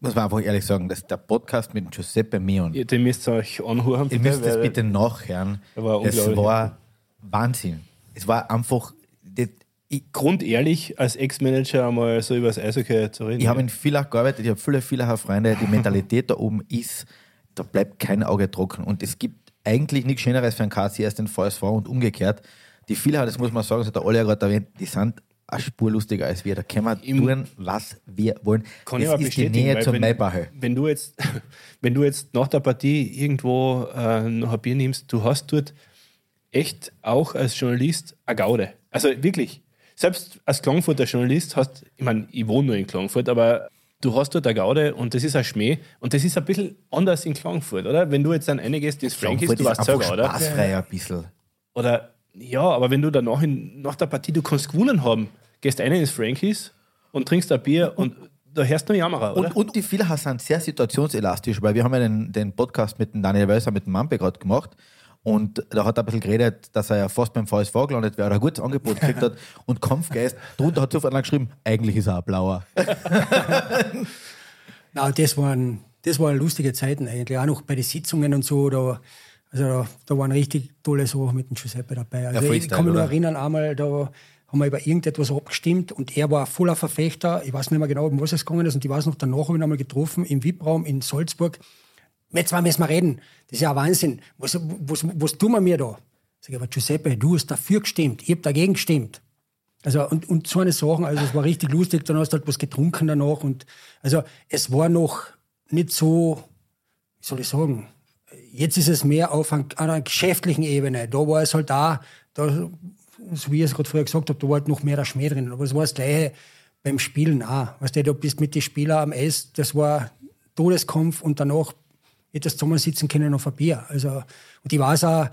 Speaker 2: muss man einfach ehrlich sagen, das ist der Podcast mit Giuseppe Mion.
Speaker 1: Ihr, den müsst ihr euch anhören.
Speaker 2: Ihr müsst das bitte nachhören.
Speaker 1: War
Speaker 2: das war Wahnsinn. Es war einfach, das, ich,
Speaker 1: Grundehrlich, als Ex-Manager einmal so über das Eishockey zu reden.
Speaker 2: ich habe in Villach gearbeitet, ich habe viele Villacher Freunde, die Mentalität da oben ist, da bleibt kein Auge trocken. Und es gibt eigentlich nichts Schöneres für einen KC als den VSV und umgekehrt. Die Villacher, das muss man sagen, das hat der Olli ja gerade erwähnt, die sind eine Spur lustiger als wir. Da können wir
Speaker 1: Im-
Speaker 2: tun, was wir wollen.
Speaker 1: Kann ich
Speaker 2: das
Speaker 1: aber
Speaker 2: ist die
Speaker 1: bestätigen,
Speaker 2: Nähe
Speaker 1: weil
Speaker 2: zum
Speaker 1: wenn, wenn du jetzt, wenn du jetzt nach der Partie irgendwo äh, noch ein Bier nimmst, du hast dort echt auch als Journalist eine Gaude. Also wirklich. Selbst als Klangfurter Journalist hast, ich meine, ich wohne nur in Klangfurt, aber du hast dort eine Gaude und das ist ein Schmäh und das ist ein bisschen anders in Klangfurt, oder? Wenn du jetzt dann reingehst ins Frankies, du warst selber, oder?
Speaker 2: spaßfreier ein bisschen.
Speaker 1: Oder ja, aber wenn du danach in, nach der Partie, du kannst gewonnen haben, gehst einer ins Frankies und trinkst ein Bier und da hörst du einen Jammerer, oder?
Speaker 2: Und, und die Villacher sind sehr situationselastisch, weil wir haben ja den, den Podcast mit dem Daniel Wölser, mit dem Mampe gerade gemacht. Und da hat er ein bisschen geredet, dass er ja fast beim VSV gelandet wäre, oder ein gutes Angebot gekriegt hat. Und Kampfgeist, drunter hat sofort geschrieben, eigentlich ist er ein Blauer.
Speaker 3: Na, das waren, das waren lustige Zeiten eigentlich. Auch noch bei den Sitzungen und so. Da, also da, waren richtig tolle Sachen mit dem Giuseppe dabei. Also ich
Speaker 2: Freestyle,
Speaker 3: kann mich nur erinnern, einmal da haben wir über irgendetwas abgestimmt und er war voller Verfechter. Ich weiß nicht mehr genau, um was es gegangen ist. Und ich weiß noch, danach habe ich ihn einmal getroffen im VIP-Raum in Salzburg. Mit zwei müssen wir reden. Das ist ja Wahnsinn. Was, was, was tun wir mir da? Sag ich, aber Giuseppe, du hast dafür gestimmt. Ich habe dagegen gestimmt. Also und, und so eine Sachen, also es war richtig lustig, dann hast du halt was getrunken danach und also es war noch nicht so, wie soll ich sagen, jetzt ist es mehr auf ein, einer geschäftlichen Ebene. Da war es halt da, da, so wie ich es gerade vorher gesagt habe, da war halt noch mehr der Schmäh drin. Aber es war das Gleiche beim Spielen auch. Weißt du, du bist mit den Spielern am Eis, das war Todeskampf und danach du zusammensitzen können auf ein Bier. Also, und ich weiß auch,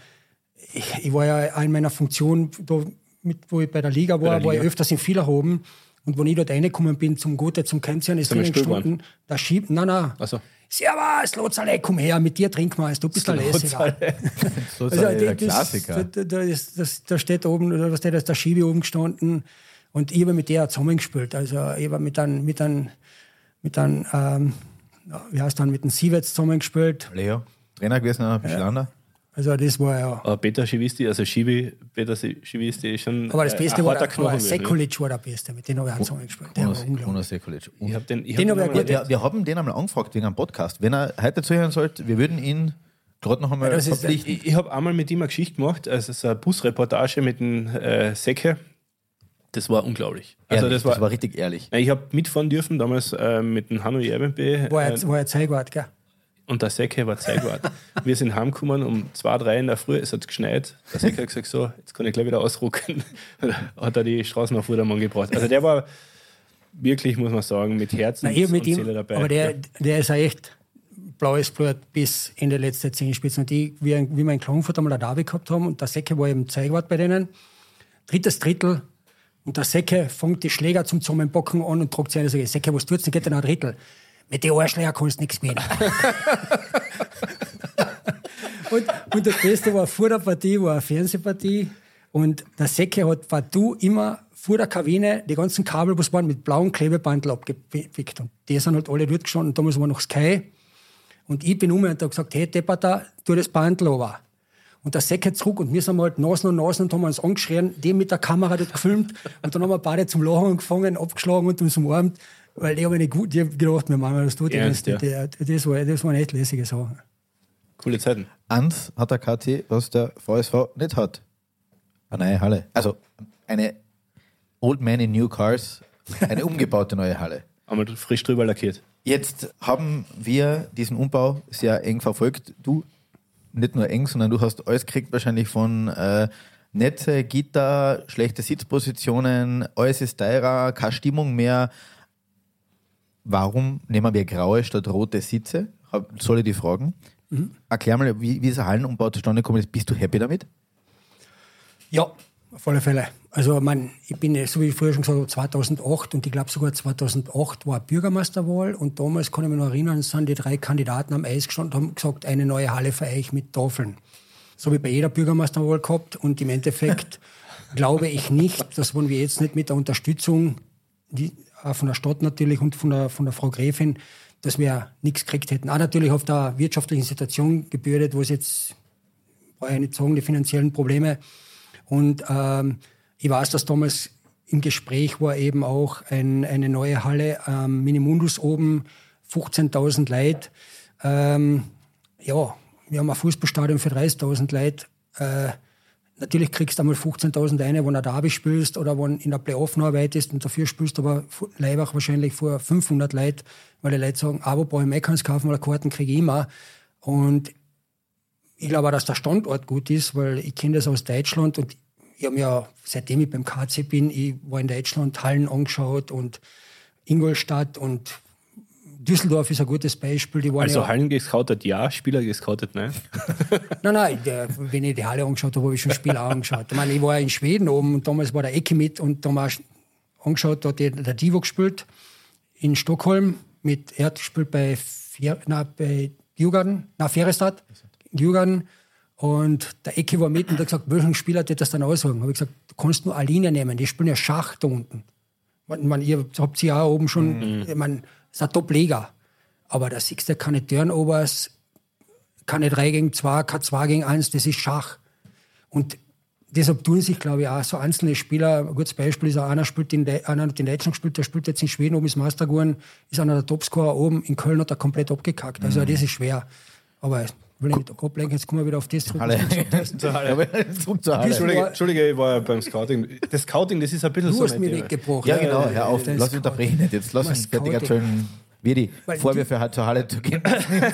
Speaker 3: ich, ich war ja auch in meiner Funktion, da mit, wo ich bei der Liga war,
Speaker 1: der
Speaker 3: war ich
Speaker 1: Liga.
Speaker 3: öfters in Villach oben. Und wenn ich dort reingekommen bin zum Gute, zum Kennzeichen, ist drinnen gestanden, da schiebt, nein, nein.
Speaker 1: So.
Speaker 3: Servus, Lotzale, komm her, mit dir trinken wir eins, du bist der Lässiger.
Speaker 2: So ist
Speaker 3: Also,
Speaker 2: der
Speaker 3: das,
Speaker 2: Klassiker.
Speaker 3: Da, da, ist, das, da steht oben, oder was steht, da ist der Schiebe oben gestanden und ich habe mit der zusammengespielt. Also ich habe mit einem, mit einem, mit einem ähm, ja, wie heißt dann, mit dem Sievets zusammengespielt.
Speaker 2: Leo, Trainer gewesen, ein bisschen anderer.
Speaker 3: Also das war ja.
Speaker 1: Aber Peter Schiwisti, also Schiwi, Peter Schiwisti ist schon
Speaker 3: Aber das
Speaker 1: äh,
Speaker 3: Beste war der,
Speaker 1: ne?
Speaker 3: Sekulic war der Beste, mit dem habe ich auch zusammengespielt. Der war
Speaker 2: Jonas,
Speaker 3: unglaublich.
Speaker 2: Jonas Sekulic.
Speaker 1: Ich hab den, ich
Speaker 3: Den
Speaker 1: hab den
Speaker 2: Wir, wir haben den einmal angefragt wegen einem Podcast. Wenn er heute zuhören sollte, wir würden ihn gerade noch einmal
Speaker 3: Ja, das ist-
Speaker 2: verpflichten.
Speaker 1: Ich, ich habe einmal mit ihm eine Geschichte gemacht, also so eine Busreportage mit dem äh, Säcke. Das war unglaublich. Also
Speaker 2: Ehrlich,
Speaker 1: das war,
Speaker 2: richtig ehrlich.
Speaker 1: Ich habe mitfahren dürfen damals äh, mit dem Hanno Jerbenbe
Speaker 3: War
Speaker 1: äh,
Speaker 3: er, war er Zeigwart, gell?
Speaker 1: Und der Säcke war Zeitwart. Wir sind heimgekommen um zwei, drei in der Früh, es hat geschneit. Der Säcke hat gesagt, so, jetzt kann ich gleich wieder ausrucken. hat er die Straßen auf Vordermann gebracht. Also der war wirklich, muss man sagen, mit Herzen
Speaker 3: mit
Speaker 1: und
Speaker 3: ihm,
Speaker 1: Seele dabei.
Speaker 3: aber der,
Speaker 1: Ja.
Speaker 3: der ist ja echt blaues Blut bis in die letzte Zehenspitze. Und die, wie, wie wir in Klagenfurt einmal eine Derby gehabt haben und der Säcke war eben Zeigwart bei denen. Drittes Drittel und der Säcke fängt die Schläger zum Zusammenbocken an und tragt sie ein und sagt, Säcke, was tut's denn, geht denn ein Drittel? Mit den Arschläger kannst du nichts gewinnen. und, und das Beste war vor der Partie, war eine Fernsehpartie und der Säcke hat partout immer vor der Kabine die ganzen Kabel, was waren, mit blauem Klebebandel abgepickt. Und die sind halt alle dort gestanden. Damals war noch Sky. Und ich bin um und habe gesagt, hey, Deppata, tu das Bandel runter. Und der Säcke zurück und wir sind halt Nasen und Nasen und haben uns angeschrien, die mit der Kamera dort gefilmt. Und dann haben wir beide zum Lachen angefangen, abgeschlagen und uns umarmt. Weil die haben nicht gut, die haben gedacht, wir machen das tut
Speaker 1: Ernst,
Speaker 3: das,
Speaker 1: ja.
Speaker 3: das, das, war, das waren echt lässige Sachen.
Speaker 1: Coole Zeiten.
Speaker 2: Eins hat der KT, was der VSV nicht hat. Eine neue Halle. Also eine Old Man in New Cars, eine umgebaute neue Halle.
Speaker 1: Einmal frisch drüber lackiert.
Speaker 2: Jetzt haben wir diesen Umbau sehr eng verfolgt. Du nicht nur eng, sondern du hast alles gekriegt wahrscheinlich von äh, Netze, Gitter, schlechte Sitzpositionen, alles ist teurer, keine Stimmung mehr. Warum nehmen wir graue statt rote Sitze? Soll ich die fragen? Erklär mal, wie, wie dieser Hallenumbau zustande gekommen ist. Bist du happy damit?
Speaker 3: Ja, auf alle Fälle. Also man, ich bin, so wie ich früher schon gesagt habe, 2008 und ich glaube sogar 2008 war Bürgermeisterwahl und damals kann ich mich noch erinnern, sind die drei Kandidaten am Eis gestanden und haben gesagt, eine neue Halle für euch mit Tafeln. So wie bei jeder Bürgermeisterwahl gehabt und im Endeffekt glaube ich nicht, dass wenn wir jetzt nicht mit der Unterstützung, die, auch von der Stadt natürlich und von der, von der Frau Gräfin, dass wir nichts gekriegt hätten. Auch natürlich auf der wirtschaftlichen Situation gebürdet, wo es jetzt, brauche ich nicht sagen, die finanziellen Probleme. Und ähm, ich weiß, dass damals im Gespräch war eben auch ein, eine neue Halle am Minimundus oben, 15.000 Leute. Ähm, ja, wir haben ein Fußballstadion für 30.000 Leute. Äh, natürlich kriegst du einmal 15.000 eine, wenn du Derby spielst oder wenn in der Playoff-Arbeit ist und dafür spielst du aber Leibach wahrscheinlich vor 500 Leute, weil die Leute sagen, Abo brauche ich mehr, kannst kaufen oder Karten kriege ich immer. Und ich glaube auch, dass der Standort gut ist, weil ich kenne das aus Deutschland und ich habe ja, seitdem ich beim KC bin, ich war in Deutschland Hallen angeschaut und Ingolstadt und Düsseldorf ist ein gutes Beispiel. Die waren
Speaker 1: Also
Speaker 3: ja,
Speaker 1: Hallen gescoutet, ja, Spieler gescoutet, nein.
Speaker 3: Nein, nein, der, wenn ich die Halle angeschaut habe, habe ich schon Spiele auch angeschaut. Ich meine, ich war in Schweden oben und damals war der Ecke mit und da haben angeschaut, da hat der, Divo gespielt in Stockholm. Mit, er hat gespielt bei, Fier, na, bei Djurgården, na, Ferestad, Djurgården. Und der Ecke war mit und hat gesagt, welchen Spieler hat das dann aussagen? Habe ich gesagt, du kannst nur eine Linie nehmen, die spielen ja Schach da unten. Ich meine, ihr habt sie ja oben schon, meine, das ist ein Top-Liga. Aber da siehst du keine Turnovers, keine 3 gegen 2, kein 2 gegen 1, das ist Schach. Und deshalb tun sich, glaube ich, auch so einzelne Spieler, ein gutes Beispiel ist auch einer, spielt in, De einer hat in Deutschland gespielt, der spielt jetzt in Schweden oben, ist Meister geworden, ist einer der Topscorer oben, in Köln hat er komplett abgekackt. Also das ist schwer. Aber will ich nicht ablenken, jetzt kommen wir wieder auf das zurück.
Speaker 2: Halle.
Speaker 3: du hast.
Speaker 2: Aber Zurück zur Halle.
Speaker 1: Entschuldige, Entschuldige, ich war ja beim Scouting. Das Scouting, das ist ein bisschen
Speaker 3: Du
Speaker 1: so
Speaker 3: hast
Speaker 1: mein
Speaker 3: mir
Speaker 1: Thema.
Speaker 3: weggebrochen.
Speaker 2: Ja, genau, hör auf,
Speaker 3: Das
Speaker 2: lass unterbrechen nicht. Jetzt lass uns fertig
Speaker 3: Scouting?
Speaker 2: erzählen. Wie
Speaker 3: Weil
Speaker 2: Vorwürfe halt zur Halle zu gehen.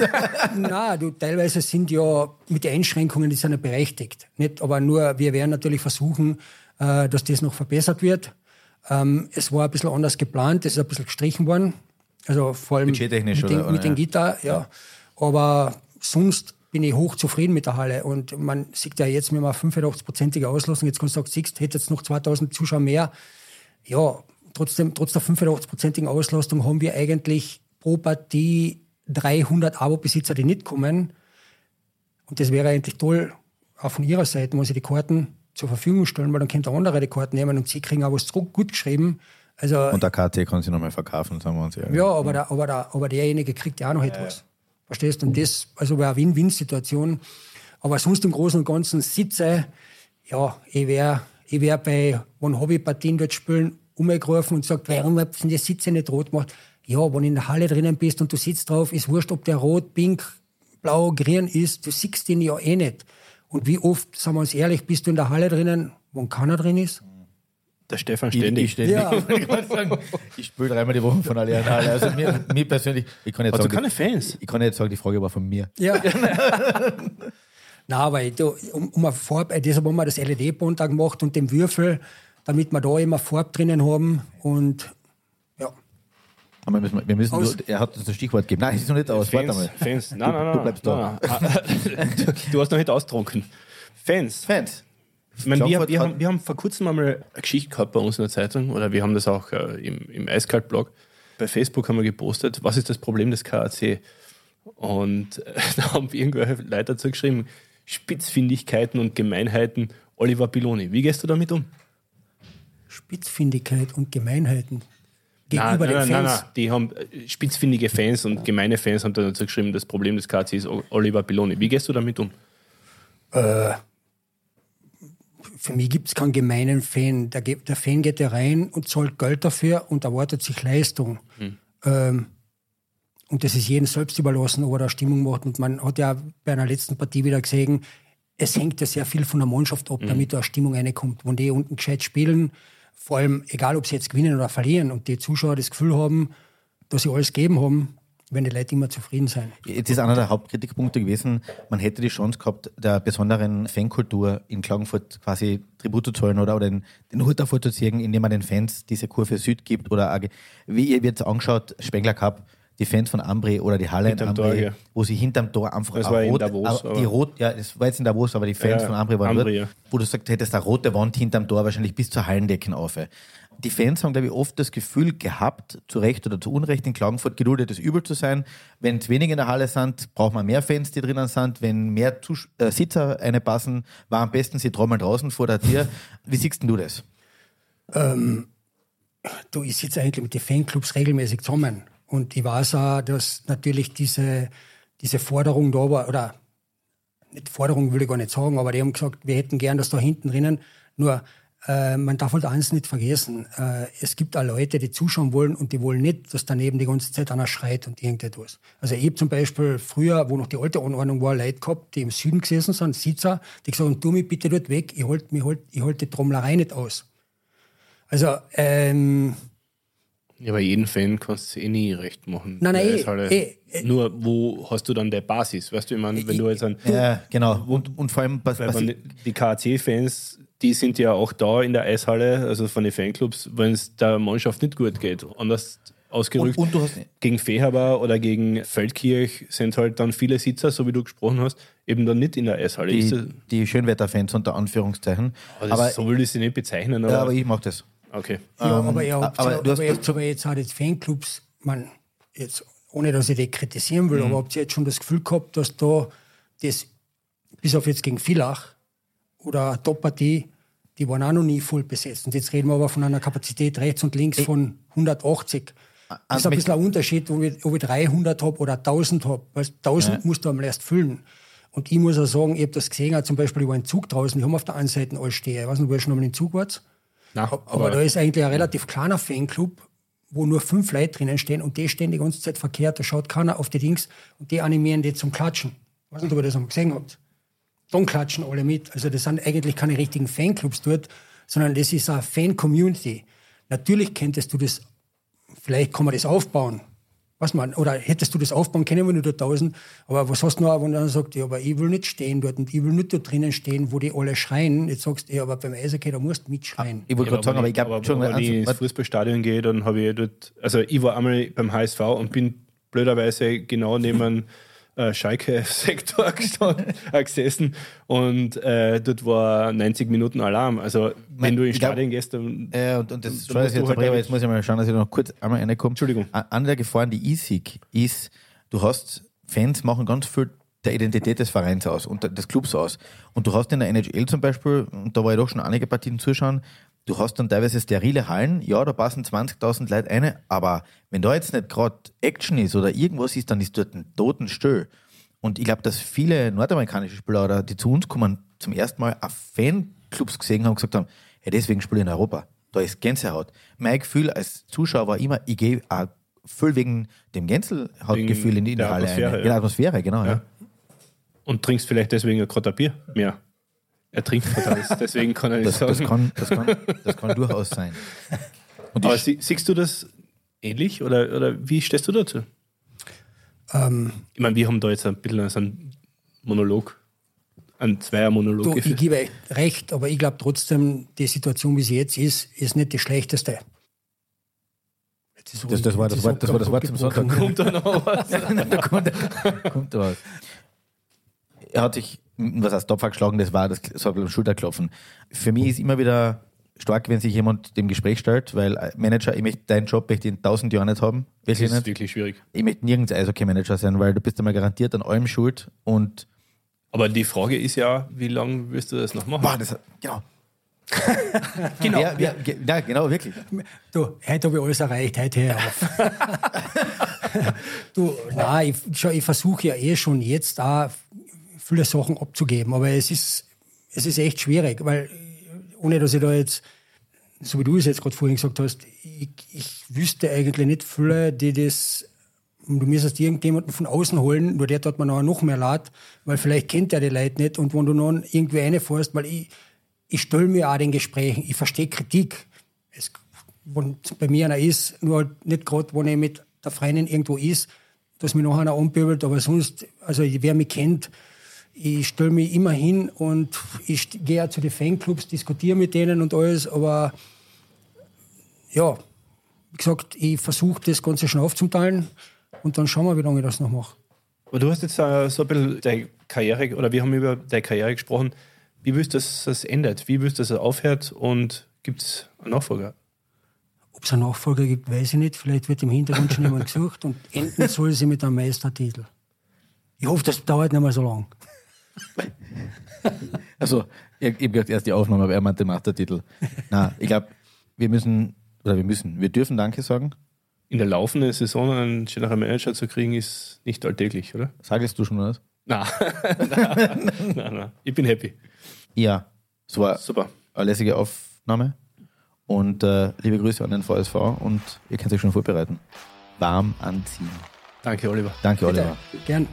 Speaker 3: Na, du, teilweise sind ja mit den Einschränkungen, die sind ja berechtigt. Nicht? Aber nur, wir werden natürlich versuchen, äh, dass das noch verbessert wird. Ähm, es war ein bisschen anders geplant, es ist ein bisschen gestrichen worden. Also vor allem mit, den,
Speaker 2: oder-
Speaker 3: mit
Speaker 2: oder,
Speaker 3: den Gitter, ja. Aber sonst bin ich hoch zufrieden mit der Halle. Und man sieht ja jetzt, wir haben eine 85-prozentige Auslosung. Jetzt kannst du sagen, siehst, hätte jetzt noch 2000 Zuschauer mehr. Ja, trotzdem, trotz der 85-prozentigen Auslastung haben wir eigentlich pro Partie 300 Abo-Besitzer, die nicht kommen. Und das wäre eigentlich toll, auch von ihrer Seite, wenn sie die Karten zur Verfügung stellen, weil dann könnte der andere die Karten nehmen und sie kriegen auch was zurück, gut geschrieben. Also,
Speaker 2: Und der KT kann sie nochmal verkaufen, sagen wir uns ehrlich.
Speaker 3: ja, aber, der, aber, der, aber derjenige kriegt ja auch noch etwas. Verstehst du? Und das, also war eine Win-Win-Situation. Aber sonst im Großen und Ganzen sitze, ja, ich wäre ich wär bei, wann habe ich Partien dort spielen, umgerufen und sagt, warum habt ihr die Sitze nicht rot gemacht? Ja, wenn du in der Halle drinnen bist und du sitzt drauf, ist wurscht, ob der rot, pink, blau, grün ist, du siehst ihn ja eh nicht. Und wie oft, sagen wir uns ehrlich, bist du in der Halle drinnen, wo keiner drin ist?
Speaker 1: Der Stefan ständig.
Speaker 2: Ich, ich, ständig.
Speaker 3: Ja.
Speaker 2: ich spiele dreimal die Woche von Allianz Halle. Also mir, mir persönlich, ich kann jetzt
Speaker 1: Also
Speaker 2: sagen,
Speaker 1: keine Fans.
Speaker 2: die, ich kann jetzt sagen, die Frage war von mir.
Speaker 3: Ja. Nein, aber du, um, um eine Farbe, deshalb haben wir das LED-Band auch gemacht und den Würfel, damit wir da immer Farbe drinnen haben. Und ja,
Speaker 2: Aber wir müssen, wir müssen
Speaker 3: Aus.
Speaker 2: nur, er hat uns das Stichwort gegeben. Nein, es ist noch nicht aus. Warte
Speaker 1: Fans,
Speaker 2: mal.
Speaker 1: Fans. Nein, nein, nein.
Speaker 2: Du bleibst da.
Speaker 1: Nein, nein. Du, du hast noch nicht austrunken. Fans.
Speaker 2: Fans.
Speaker 1: Ich meine, wir, wir,
Speaker 2: hat-
Speaker 1: haben, wir haben vor kurzem einmal eine Geschichte gehabt bei uns in der Zeitung oder wir haben das auch äh, im, im Eiskalt-Blog. Bei Facebook haben wir gepostet, was ist das Problem des KAC? Und äh, da haben irgendwelche Leute dazu geschrieben, Spitzfindigkeiten und Gemeinheiten Oliver Piloni. Wie gehst du damit um?
Speaker 3: Spitzfindigkeit und Gemeinheiten
Speaker 1: Nein,
Speaker 3: gegenüber
Speaker 1: nein,
Speaker 3: den
Speaker 1: nein,
Speaker 3: Fans.
Speaker 1: nein, die haben äh, spitzfindige Fans und gemeine Fans haben dazu geschrieben, das Problem des KAC ist Oliver Piloni. Wie gehst du damit um?
Speaker 3: Für mich gibt es keinen gemeinen Fan. Der, der Fan geht ja rein und zahlt Geld dafür und erwartet sich Leistung. Ähm, und das ist jedem selbst überlassen, ob er da Stimmung macht. Und man hat ja bei einer letzten Partie wieder gesehen, es hängt ja sehr viel von der Mannschaft ab, damit da eine Stimmung reinkommt. Wenn die unten gescheit spielen, vor allem egal, ob sie jetzt gewinnen oder verlieren und die Zuschauer das Gefühl haben, dass sie alles gegeben haben, werden die Leute immer zufrieden sein.
Speaker 2: Jetzt ist einer der Hauptkritikpunkte gewesen, man hätte die Chance gehabt, der besonderen Fankultur in Klagenfurt quasi Tribut zu zahlen oder, oder den, Hut davor zu ziehen, indem man den Fans diese Kurve Süd gibt oder auch, wie ihr jetzt angeschaut, Spengler Cup, die Fans von Ambri oder die Halle
Speaker 1: Hinterm
Speaker 2: in
Speaker 1: Tor,
Speaker 2: Ambri,
Speaker 1: ja.
Speaker 2: wo sie hinterm Tor einfach
Speaker 1: Das war in
Speaker 2: rote,
Speaker 1: Davos,
Speaker 2: die rot, ja, das war jetzt in Davos, aber die Fans
Speaker 1: Ja,
Speaker 2: von Ambri waren
Speaker 1: Ambri,
Speaker 2: dort,
Speaker 1: ja.
Speaker 2: wo du sagst, hättest eine rote Wand hinterm Tor wahrscheinlich bis zur Hallendecken auf. Die Fans haben, glaube ich, oft das Gefühl gehabt, zu Recht oder zu Unrecht in Klagenfurt geduldetes Übel zu sein. Wenn es wenige in der Halle sind, braucht man mehr Fans, die drinnen sind. Wenn mehr Zus äh, Sitzer eine passen, war am besten sie trommeln draußen vor der Tür. Wie siehst denn du das?
Speaker 3: du, ich sitze eigentlich mit den Fanclubs regelmäßig zusammen. Und ich weiß auch, dass natürlich diese, diese Forderung da war, oder nicht Forderung will ich gar nicht sagen, aber die haben gesagt, wir hätten gern das da hinten drinnen. Nur, äh, man darf halt eins nicht vergessen. Äh, es gibt auch Leute, die zuschauen wollen und die wollen nicht, dass daneben die ganze Zeit einer schreit und irgendetwas. Also ich habe zum Beispiel früher, wo noch die alte Anordnung war, Leute gehabt, die im Süden gesessen sind, Sitzer, die gesagt haben, tu mich bitte dort weg, ich halte halt, ich halt die Trommlerei nicht aus. Also, ähm,
Speaker 1: Ja, bei jedem Fan kannst du es eh nie recht machen.
Speaker 3: Nein, nein, eh,
Speaker 1: halt-
Speaker 3: eh, eh.
Speaker 1: Nur wo hast du dann der Basis? Weißt du, ich meine, wenn du jetzt ein,
Speaker 2: Ja, genau. Und, und vor allem, was, was ich,
Speaker 1: die KAC-Fans, die sind ja auch da in der Eishalle, also von den Fanclubs, wenn es der Mannschaft nicht gut geht. Anders ausgerückt.
Speaker 2: Und- und du hast-
Speaker 1: gegen Fehaber oder gegen Feldkirch sind halt dann viele Sitzer, so wie du gesprochen hast, eben dann nicht in der Eishalle.
Speaker 2: Die, die Schönwetterfans unter Anführungszeichen.
Speaker 1: aber
Speaker 2: Aber,
Speaker 1: so will ich sie nicht bezeichnen, aber,
Speaker 2: ja, aber ich mache das.
Speaker 1: Okay.
Speaker 3: Ja, aber, ich hab,
Speaker 2: aber du hast-
Speaker 3: jetzt, aber jetzt hat jetzt Fanclubs, man, jetzt, ohne dass ich die kritisieren will, aber habt ihr jetzt schon das Gefühl gehabt, dass da das, bis auf jetzt gegen Villach oder Top-Partie, die waren auch noch nie voll besetzt. Und jetzt reden wir aber von einer Kapazität rechts und links von 180. Das ist ein bisschen ein Unterschied, ob ich, ob ich 300 habe oder 1000 habe. Weil 1000 musst du einmal erst füllen. Und ich muss auch sagen, ich habe das gesehen, auch zum Beispiel über einen Zug draußen, die haben auf der einen Seite alles stehen. Ich weiß nicht, wo ihr schon einmal im Zug wart.
Speaker 1: Na,
Speaker 3: Aber, da ist eigentlich ein relativ kleiner Fanclub, wo nur fünf Leute drinnen stehen und die stehen die ganze Zeit verkehrt, da schaut keiner auf die Dings und die animieren die zum Klatschen. Ich weiß nicht, ob ihr das einmal gesehen habt. Dann klatschen alle mit. Also das sind eigentlich keine richtigen Fanclubs dort, sondern das ist eine Fan-Community. Natürlich könntest du das, vielleicht kann man das aufbauen. Was man, oder hättest du das aufbauen können, wenn du dort tausend, aber was hast du noch, wenn einer sagt, ja, aber ich will nicht stehen dort und ich will nicht dort drinnen stehen, wo die alle schreien. Jetzt sagst du, ja, aber beim Eishockey, da musst du mitschreien.
Speaker 2: Ich wollte
Speaker 1: Ja,
Speaker 2: gerade sagen, aber ich glaube,
Speaker 1: wenn ich
Speaker 2: also,
Speaker 1: ins
Speaker 2: warte,
Speaker 1: Fußballstadion gehe, dann habe ich dort, also ich war einmal beim HSV und bin blöderweise genau neben äh, Schalke-Sektor äh, gesessen und äh, dort war 90 Minuten Alarm. Also wenn du ins Stadion gehst, dann
Speaker 2: äh, und, und das
Speaker 1: du
Speaker 2: jetzt
Speaker 1: halt
Speaker 2: aber
Speaker 1: damit-
Speaker 2: jetzt muss ich mal schauen, dass ich noch kurz einmal reinkomme.
Speaker 1: Entschuldigung.
Speaker 2: Eine der Gefahren, die ich sehe, ist, du hast, Fans machen ganz viel der Identität des Vereins aus und des Clubs aus. Und du hast in der NHL zum Beispiel, und da war ich doch schon einige Partien zuschauen, du hast dann teilweise sterile Hallen, ja, da passen 20.000 Leute eine, aber wenn da jetzt nicht gerade Action ist oder irgendwas ist, dann ist dort ein Totenstö. Und ich glaube, dass viele nordamerikanische Spieler oder die zu uns kommen, zum ersten Mal auf Fanclubs gesehen haben und gesagt haben, ja, deswegen spiele ich in Europa. Da ist Gänsehaut. Mein Gefühl als Zuschauer war immer, ich gehe auch voll wegen dem Gänsehautgefühl in die, in
Speaker 1: der
Speaker 2: Halle.
Speaker 1: Atmosphäre,
Speaker 2: eine.
Speaker 1: ja.
Speaker 2: Ja, der Atmosphäre, genau. Ja.
Speaker 1: Ja. Und trinkst vielleicht deswegen gerade ein Bier mehr. Er trinkt alles, deswegen kann er nicht
Speaker 2: Das, das,
Speaker 1: sagen.
Speaker 2: kann, das, kann, das kann durchaus sein. Und
Speaker 1: Aber sie, siehst du das ähnlich oder, oder wie stehst du dazu?
Speaker 3: Ähm,
Speaker 1: Ich meine, wir haben da jetzt ein bisschen so einen Monolog, einen Zweier-Monolog
Speaker 3: du, ich gebe euch recht, aber ich glaube trotzdem, die Situation, wie sie jetzt ist, ist nicht die schlechteste. Jetzt ist
Speaker 2: Das- das war das Wort- das war das Wort zum. Sonntag.
Speaker 1: Kommt da noch was?
Speaker 2: da kommt, kommt da was. Er hat sich, was heißt Topf geschlagen, das war das so ein Schulterklopfen. Für mich ist immer wieder stark, wenn sich jemand dem Gespräch stellt, weil äh, Manager, ich möchte deinen Job möchte ich in tausend Jahren nicht haben.
Speaker 1: Das ist
Speaker 2: nicht.
Speaker 1: wirklich schwierig.
Speaker 2: Ich möchte nirgends Eishockey-Manager sein, weil du bist einmal garantiert an allem schuld und
Speaker 1: Aber die Frage ist ja, wie lange wirst du das noch machen?
Speaker 2: boah, das, genau.
Speaker 3: Genau.
Speaker 2: Wer, wer, ge- ja, genau, wirklich.
Speaker 3: Du, heute habe ich alles erreicht, heute hör auf. du, nein, ich, ich versuche ja eh schon jetzt da viele Sachen abzugeben, aber es ist, es ist echt schwierig, weil ohne dass ich da jetzt, so wie du es jetzt gerade vorhin gesagt hast, ich, ich wüsste eigentlich nicht viele, die das du müsstest irgendjemanden von außen holen, nur der tut man noch mehr leid, weil vielleicht kennt er die Leute nicht und wenn du noch irgendwie reinfährst, weil ich, ich stelle mir auch den Gesprächen, ich verstehe Kritik. Es, wenn bei mir einer ist, nur nicht gerade, wenn ich mit der Freundin irgendwo ist, dass mich noch einer anpöbelt, aber sonst, also wer mich kennt, ich stelle mich immer hin und ich gehe zu den Fanclubs, diskutiere mit denen und alles, aber ja, wie gesagt, ich versuche das Ganze schon aufzuteilen und dann schauen wir, wie lange ich das noch mache.
Speaker 1: Aber du hast jetzt äh, so ein bisschen deine Karriere, oder wir haben über deine Karriere gesprochen. Wie willst du, dass das endet? Wie willst du, dass es aufhört? Und gibt es einen Nachfolger?
Speaker 3: Ob es einen Nachfolger gibt, weiß ich nicht. Vielleicht wird im Hintergrund schon jemand gesucht und enden soll sie mit einem Meistertitel. Ich hoffe, das dauert nicht mehr so lang.
Speaker 2: Also, ich, ich habe gedacht, erst die Aufnahme, aber er meinte Mastertitel. Na, ich glaube, wir müssen, oder wir müssen, wir dürfen Danke sagen.
Speaker 1: In der laufenden Saison einen General Manager zu kriegen, ist nicht alltäglich, oder?
Speaker 2: Sagst du schon was?
Speaker 1: Nein, nein, nein, nein. Ich bin happy.
Speaker 2: Ja, es war
Speaker 1: Super.
Speaker 2: eine lässige Aufnahme. Und äh, liebe Grüße an den VSV und ihr könnt euch schon vorbereiten. Warm anziehen.
Speaker 1: Danke, Oliver.
Speaker 2: Danke, Oliver.
Speaker 3: Gern.